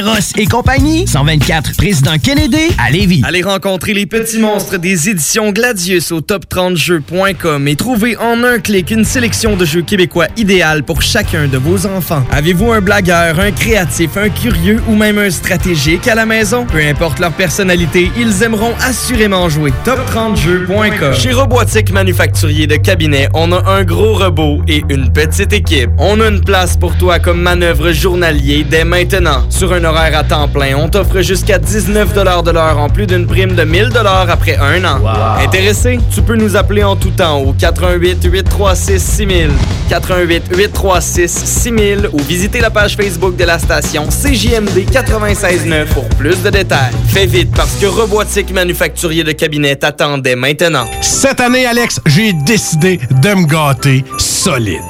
Eros et compagnie, 124 Président Kennedy à Lévis. Allez rencontrer les petits monstres des éditions Gladius au top30jeux.com et trouvez en un clic une sélection de jeux québécois idéal pour chacun de vos enfants. Avez-vous un blagueur, un créatif, un curieux ou même un stratégique à la maison? Peu importe leur personnalité, ils aimeront assurément jouer. Top30jeux.com Chez Robotique Manufacturier de Cabinet, on a un gros robot et une petite équipe. On a une place pour toi comme manœuvre journalier dès maintenant. Sur un horaire à temps plein, on t'offre jusqu'à 19 de l'heure en plus d'une prime de 1000 après un an. Intéressé? Tu peux nous appeler en tout temps au 88 836 6000, 88 836 6000 ou visiter la page Facebook de la station CJMD 969 pour plus de détails. Fais vite parce que Robotique Manufacturier de Cabinet t'attendait maintenant. Cette année, Alex, j'ai décidé de me gâter solide.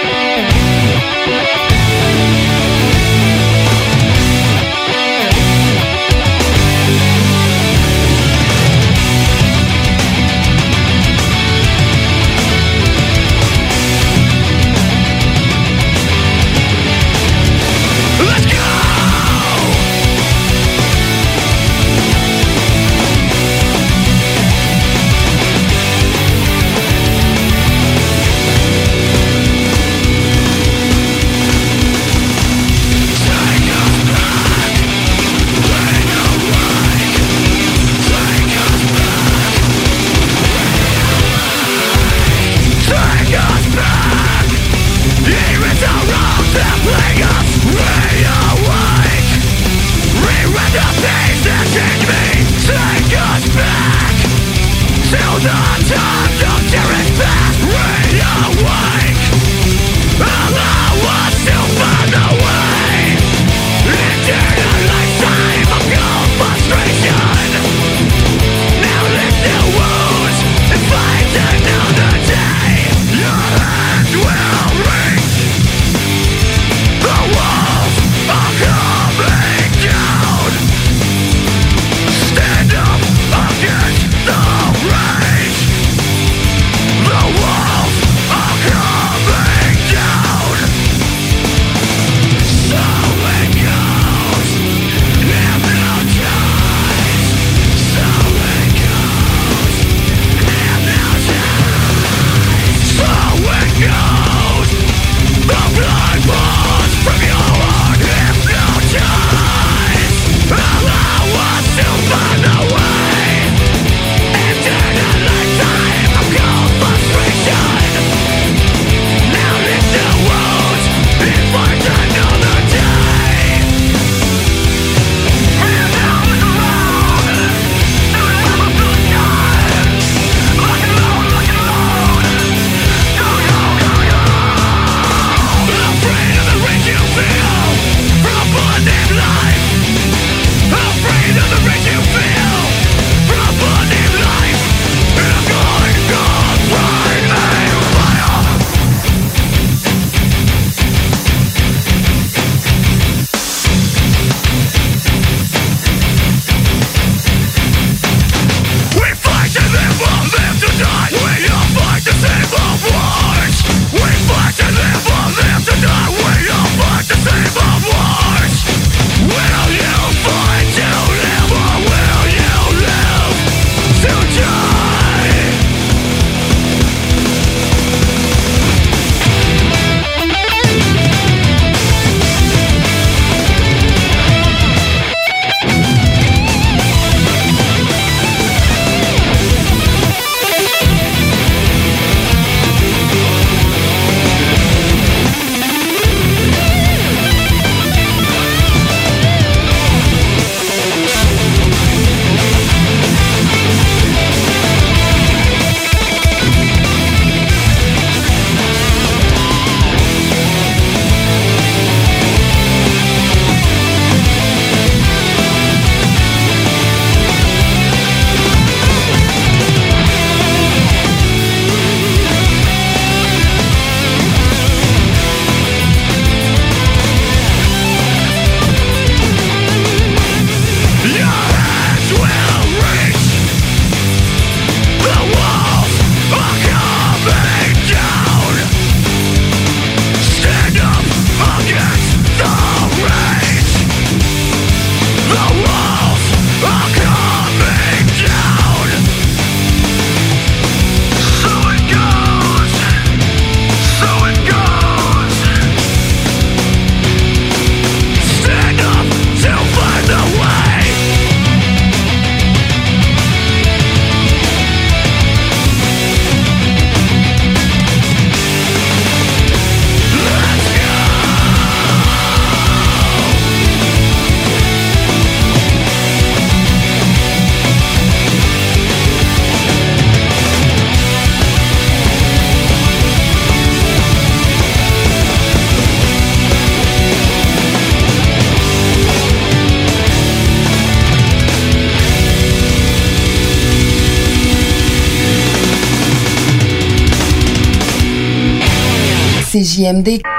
CJMD.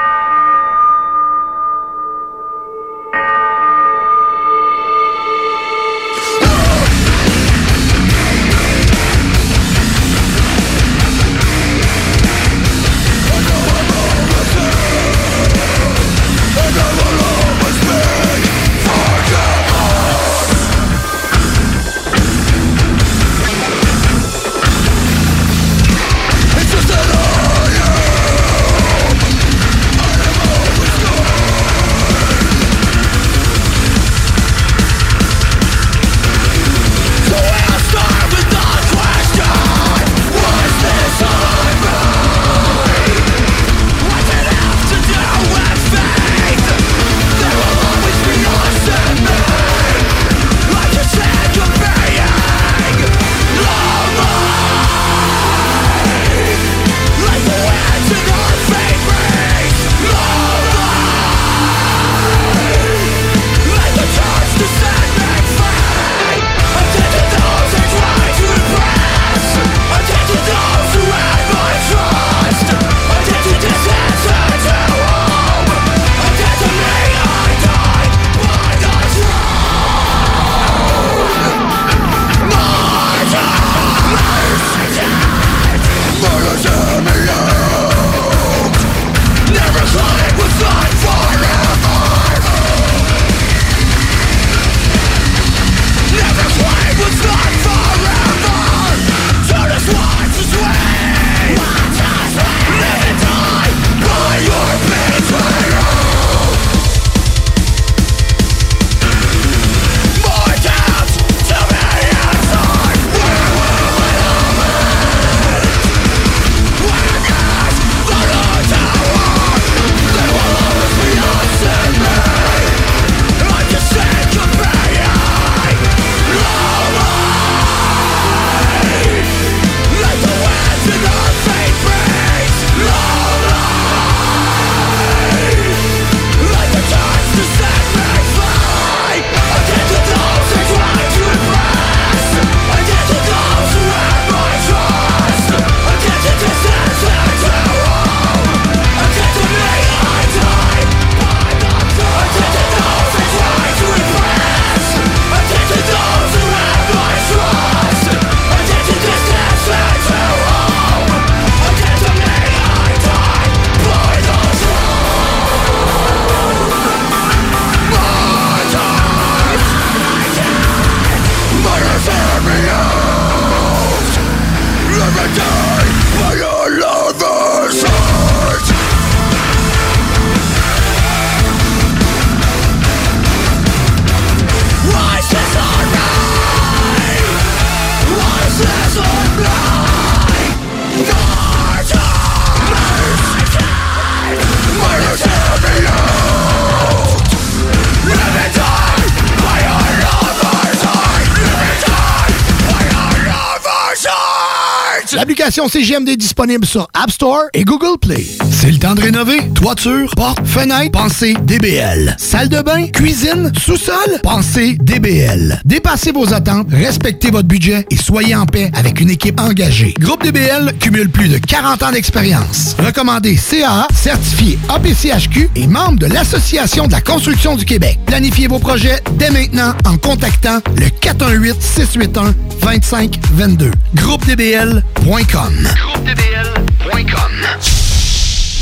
L'application CGMD est disponible sur App Store et Google Play. C'est le temps de rénover. Toiture, porte, fenêtre, pensez DBL. Salle de bain, cuisine, sous-sol, pensez DBL. Dépassez vos attentes, respectez votre budget et soyez en paix avec une équipe engagée. Groupe DBL cumule plus de 40 ans d'expérience. Recommandé CAA, certifié APCHQ et membre de l'Association de la construction du Québec. Planifiez vos projets dès maintenant en contactant le 418-681-2522. GroupeDBL.com groupetdl.com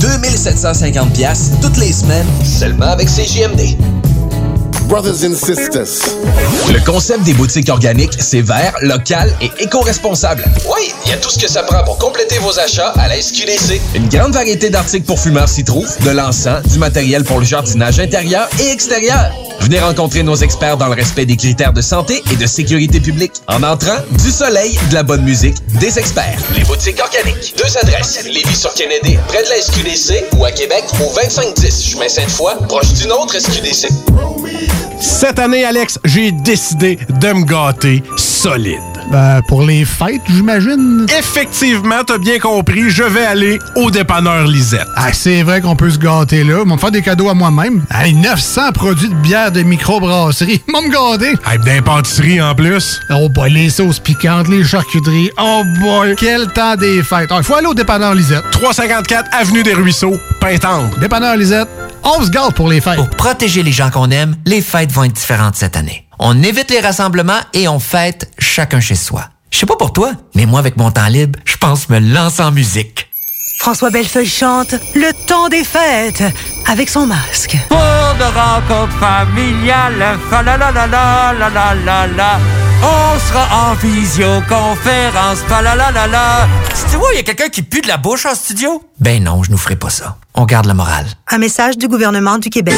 2750 pièces toutes les semaines, seulement avec CJMD. Brothers and sisters. Le concept des boutiques organiques, c'est vert, local et éco-responsable. Oui, il y a tout ce que ça prend pour compléter vos achats à la SQDC. Une grande variété d'articles pour fumeurs s'y trouve, de l'encens, du matériel pour le jardinage intérieur et extérieur. Venez rencontrer nos experts dans le respect des critères de santé et de sécurité publique. En entrant, du soleil, de la bonne musique, des experts. Les boutiques organiques. Deux adresses. Lévis sur Kennedy, près de la SQDC ou à Québec au 2510 chemin Sainte-Foy, proche d'une autre SQDC. Cette année, Alex, j'ai décidé de me gâter solide. Ben, pour les fêtes, j'imagine. Effectivement, t'as bien compris, je vais aller au dépanneur Lisette. Ah, c'est vrai qu'on peut se gâter là. Ils vont me faire des cadeaux à moi-même. Hey, 900 produits de bière de microbrasserie. Ils vont me gâter. Hey, d'impantisserie en plus. Oh boy, les sauces piquantes, les charcuteries. Oh boy, quel temps des fêtes. Il faut aller au dépanneur Lisette. 354 Avenue des Ruisseaux, Pintendre. Dépanneur Lisette, on se gâte pour les fêtes. Pour protéger les gens qu'on aime, les fêtes vont être différentes cette année on évite les rassemblements et on fête chacun chez soi. Je sais pas pour toi, mais moi, avec mon temps libre, je pense me lancer en musique. François Bellefeuille chante Le temps des fêtes avec son masque. Pour la la la la la la la. On sera en visioconférence, fa la la la la. Tu vois, il y a quelqu'un qui pue de la bouche en studio? Ben non, je nous ferai pas ça. On garde la morale. Un message du gouvernement du Québec.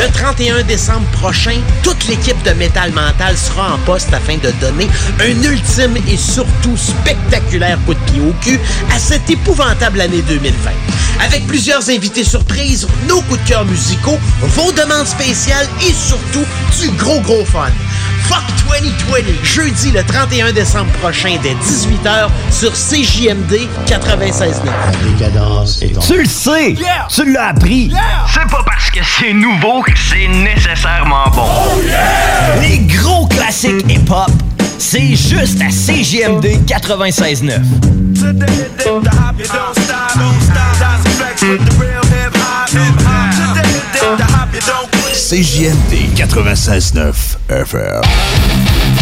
Le 31 décembre prochain, toute l'équipe de Métal Mental sera en poste afin de donner un ultime et surtout spectaculaire coup de pied au cul à cette épouvantable année 2020. Avec plusieurs invités surprises, nos coups de cœur musicaux, vos demandes spéciales et surtout du gros gros fun. Fuck 2020, jeudi le 31 décembre prochain dès 18h sur CJMD 96.9. Tu le sais! Tu l'as appris! C'est pas parce que c'est nouveau que c'est nécessairement bon. Les gros classiques hip-hop, c'est juste à CJMD 96.9. CJMD 96.9 FM. We'll CJMD 96.9 FR.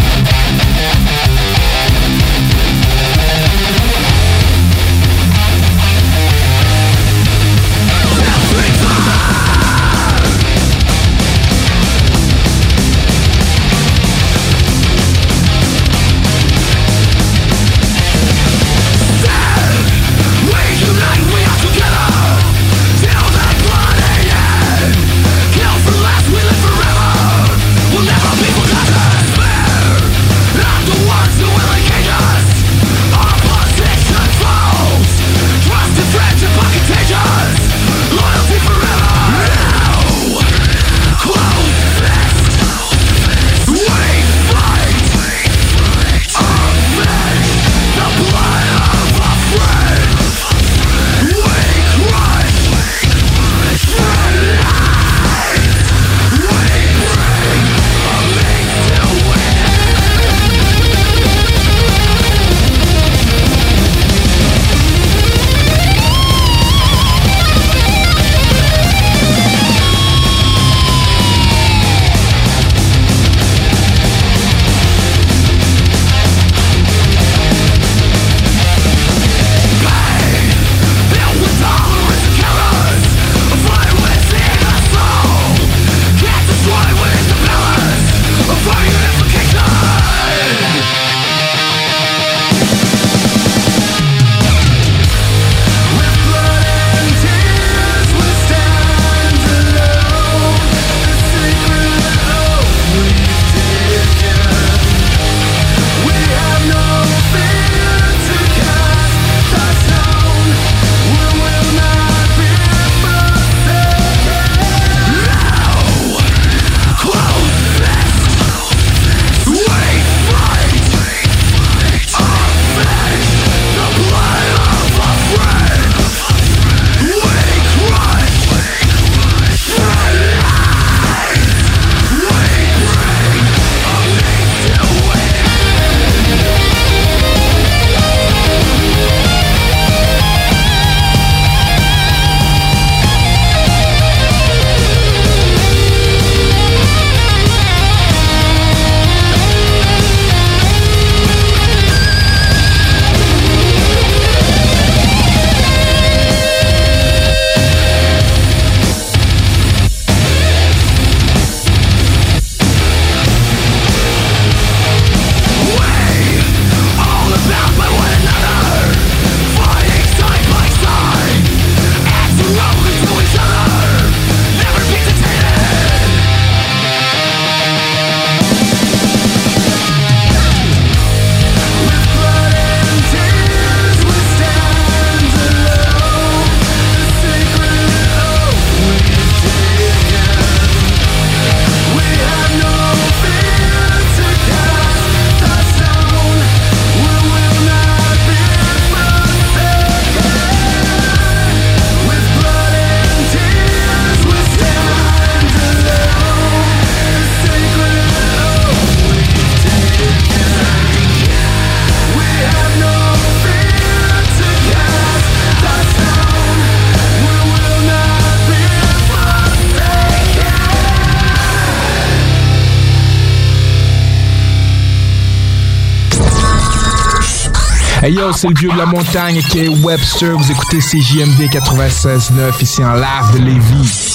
c'est le vieux de la montagne qui est Webster. Vous écoutez CJMD 96.9 ici en live de Lévis.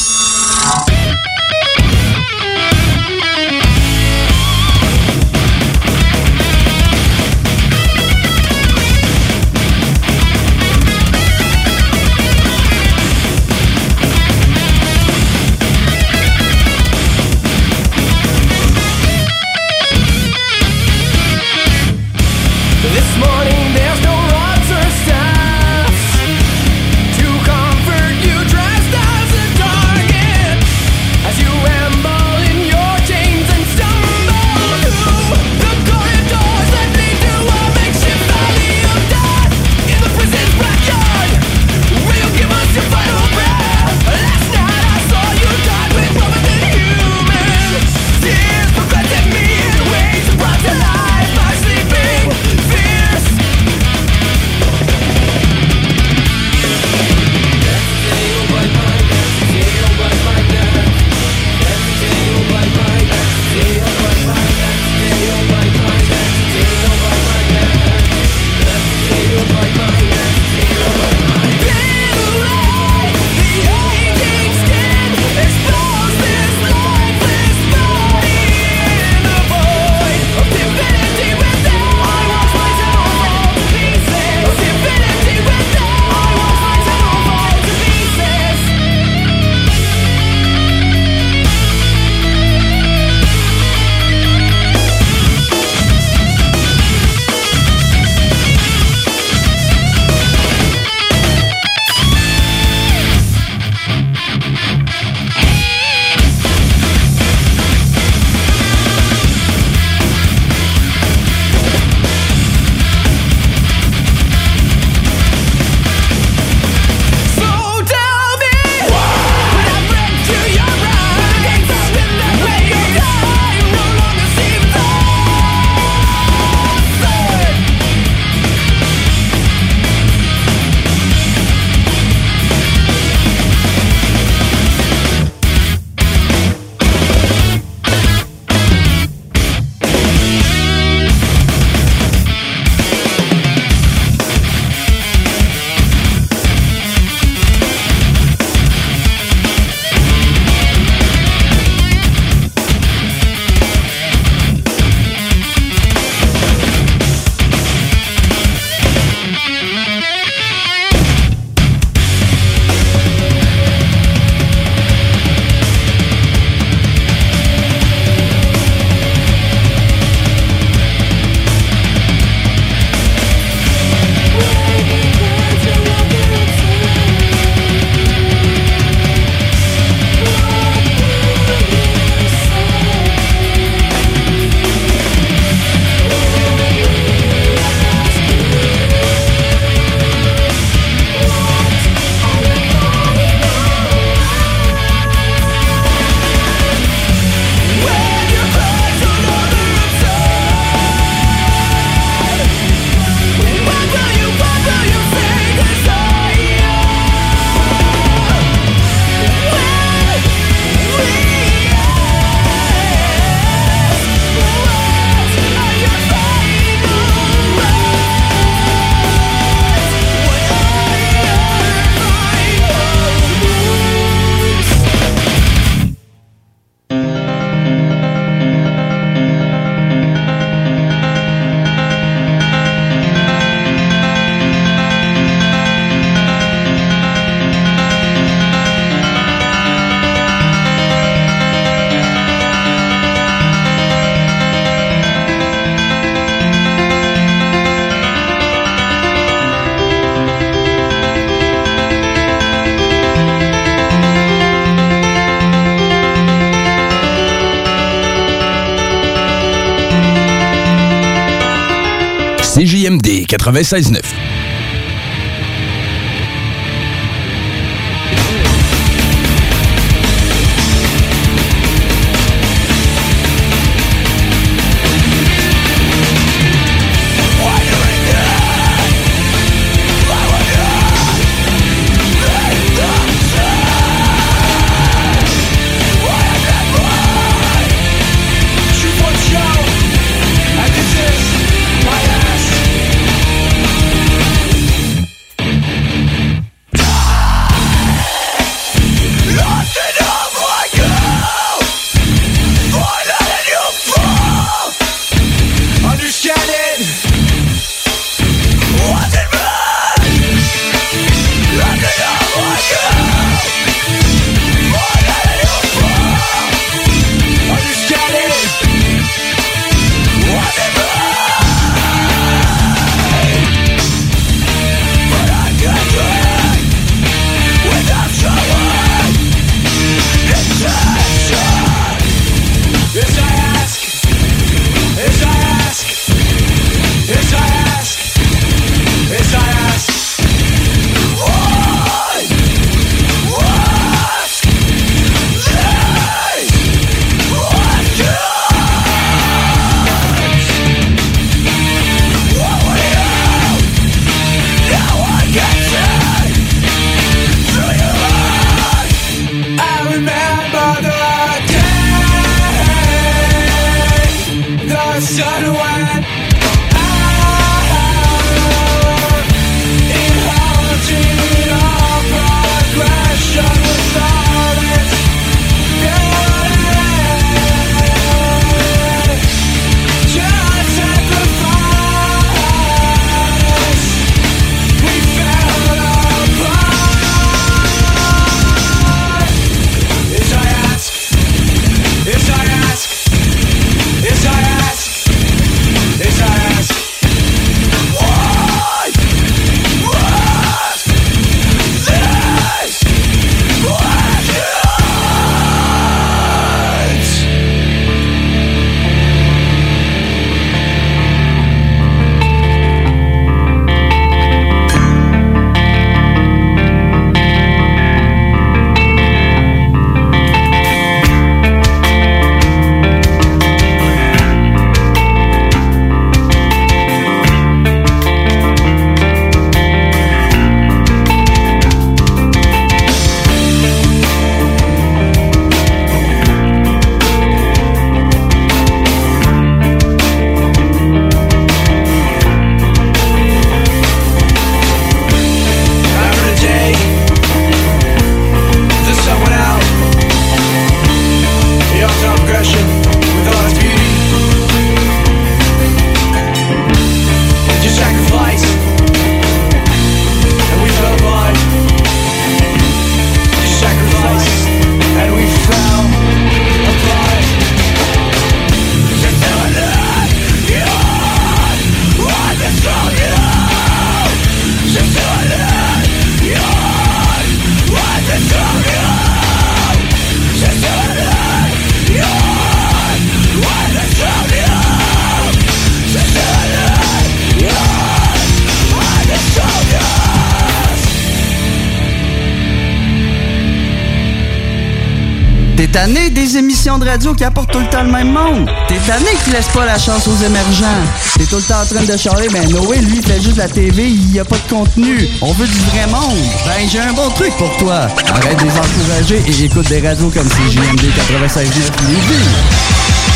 96.9. qui apportent tout le temps le même monde? T'es tanné qui laisse pas la chance aux émergents? T'es tout le temps en train de charler, ben Noé, lui, fait juste la TV, il y a pas de contenu. On veut du vrai monde. Ben, j'ai un bon truc pour toi. Arrête de les encourager et écoute des radios comme CJMD 96.9 Lévis.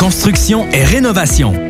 Construction et Rénovation.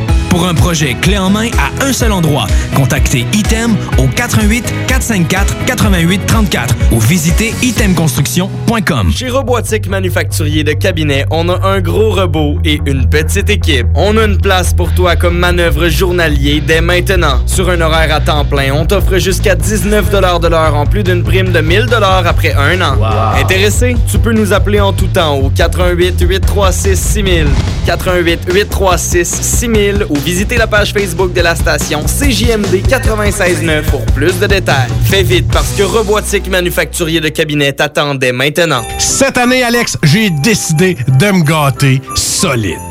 Pour un projet clé en main à un seul endroit, contactez Item au 88 454 88 34 ou visitez itemconstruction.com. Chez Robotique Manufacturier de Cabinet, on a un gros robot et une petite équipe. On a une place pour toi comme manœuvre journalier dès maintenant. Sur un horaire à temps plein, on t'offre jusqu'à 19 de l'heure en plus d'une prime de 1000 après un an. Intéressé? Tu peux nous appeler en tout temps au 88 836 6000, 88 836 6000 ou visitez la page Facebook de la station CJMD 96.9 pour plus de détails. Fais vite parce que Robotique Manufacturier de Cabinet t'attendait maintenant. Cette année, Alex, j'ai décidé de me gâter solide.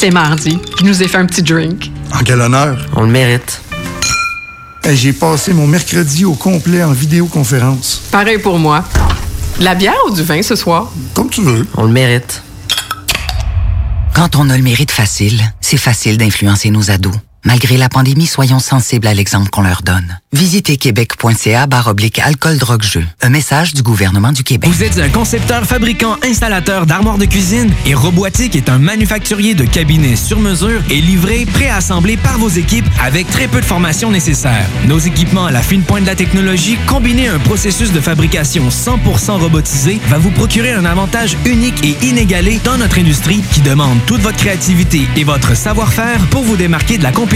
C'est mardi. Je nous ai fait un petit drink. En quel honneur? On le mérite. Hey, J'ai passé mon mercredi au complet en vidéoconférence. Pareil pour moi. De la bière ou du vin ce soir? Comme tu veux. On le mérite. Quand on a le mérite facile, c'est facile d'influencer nos ados. Malgré la pandémie, soyons sensibles à l'exemple qu'on leur donne. Visitez québec.ca barre oblique alcool drogue jeu. Un message du gouvernement du Québec. Vous êtes un concepteur, fabricant, installateur d'armoires de cuisine et Robotique est un manufacturier de cabinets sur mesure et livré, préassemblé par vos équipes avec très peu de formation nécessaire. Nos équipements à la fine pointe de la technologie, combinés à un processus de fabrication 100% robotisé, va vous procurer un avantage unique et inégalé dans notre industrie qui demande toute votre créativité et votre savoir-faire pour vous démarquer de la compétition.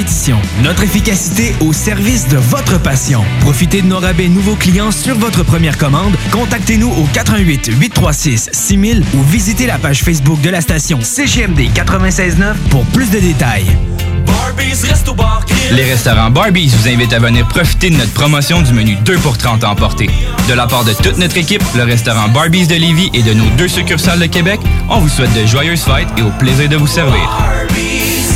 Notre efficacité au service de votre passion. Profitez de nos rabais nouveaux clients sur votre première commande. Contactez-nous au 88 836 6000 ou visitez la page Facebook de la station CGMD 969 pour plus de détails. Les restaurants Barbies vous invitent à venir profiter de notre promotion du menu 2 pour 30 à emporter. De la part de toute notre équipe, le restaurant Barbies de Lévis et de nos deux succursales de Québec, on vous souhaite de joyeuses fêtes et au plaisir de vous servir.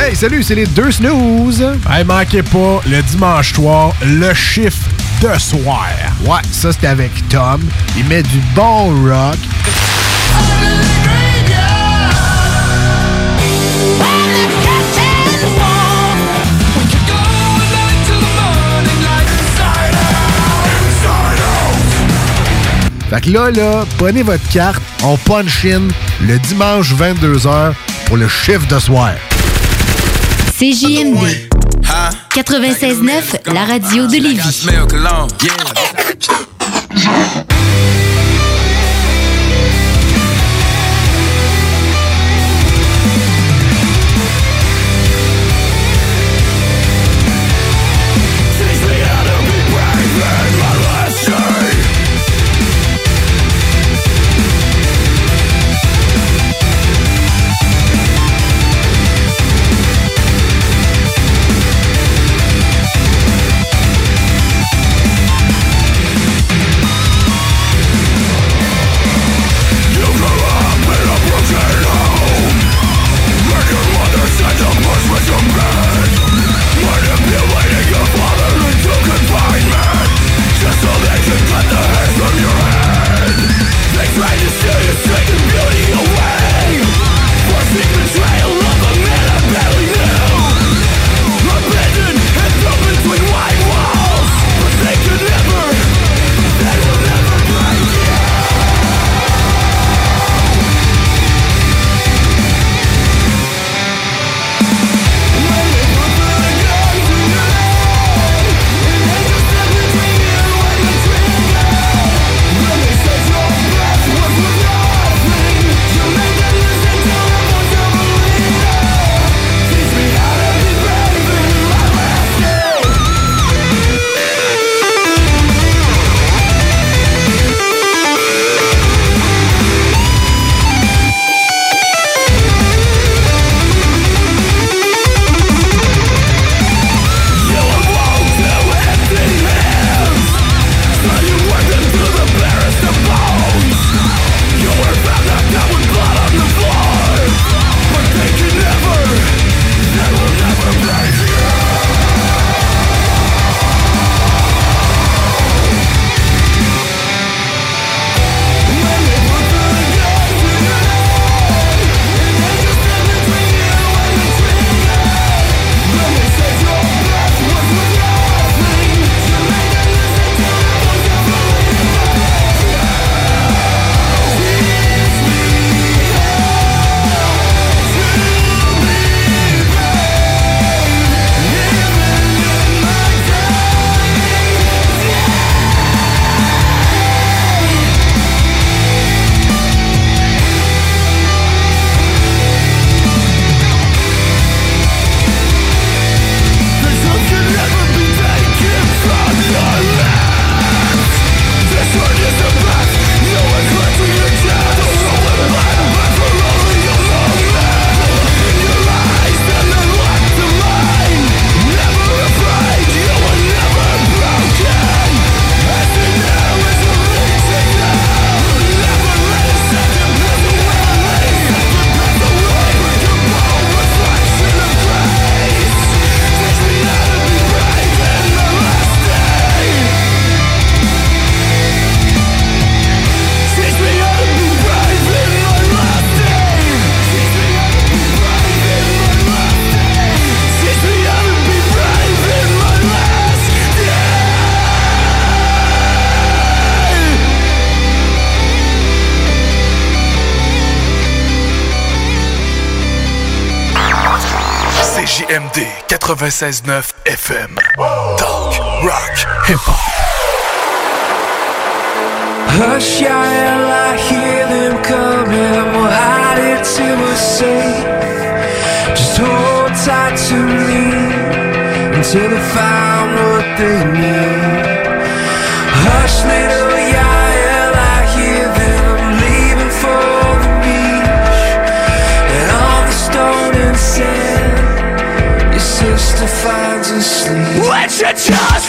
Hey, salut, c'est les deux snooze. Hey, manquez pas, le dimanche soir, le chiffre de soir. Ouais, ça c'est avec Tom. Il met du bon rock. Fait que là, là, prenez votre carte, on punch in le dimanche 22h pour le chiffre de soir. CJMD 96.9, la radio de Lévis. CJMD 96.9 FM. Talk, rock, hip-hop. Hush, Yael, I hear them coming. We'll hide it till we're safe. Just hold tight to me until they find what they need. Hush, little finds a sleep. Let your jaws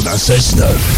96.9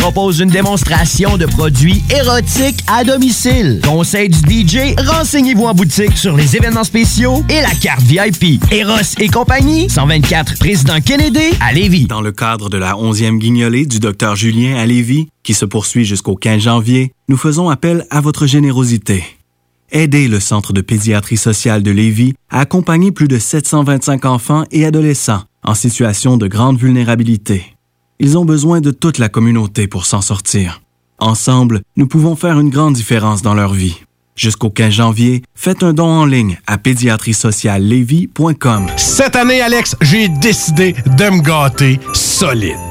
propose une démonstration de produits érotiques à domicile. Conseil du DJ, renseignez-vous en boutique sur les événements spéciaux et la carte VIP. Eros et compagnie, 124 Président Kennedy à Lévis. Dans le cadre de la 11e guignolée du Dr Julien à Lévis, qui se poursuit jusqu'au 15 janvier, nous faisons appel à votre générosité. Aidez le Centre de pédiatrie sociale de Lévis à accompagner plus de 725 enfants et adolescents en situation de grande vulnérabilité. Ils ont besoin de toute la communauté pour s'en sortir. Ensemble, nous pouvons faire une grande différence dans leur vie. Jusqu'au 15 janvier, faites un don en ligne à pédiatriesociallevy.com. Cette année, Alex, j'ai décidé de me gâter solide.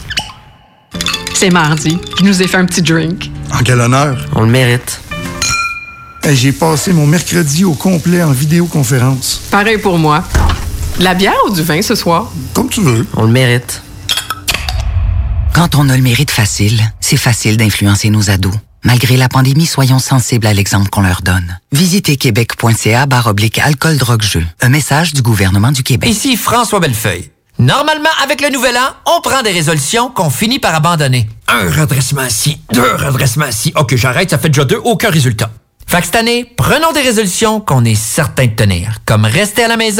C'est mardi. Je nous ai fait un petit drink. En quel honneur? On le mérite. Hey, J'ai passé mon mercredi au complet en vidéoconférence. Pareil pour moi. De la bière ou du vin ce soir? Comme tu veux. On le mérite. Quand on a le mérite facile, c'est facile d'influencer nos ados. Malgré la pandémie, soyons sensibles à l'exemple qu'on leur donne. Visitez québec.ca barre oblique alcool drogue jeu. Un message du gouvernement du Québec. Ici François Bellefeuille. Normalement, avec le nouvel an, on prend des résolutions qu'on finit par abandonner. Un redressement assis, deux redressements assis. Ok, j'arrête, ça fait déjà deux, aucun résultat. Fait que cette année, prenons des résolutions qu'on est certain de tenir, comme rester à la maison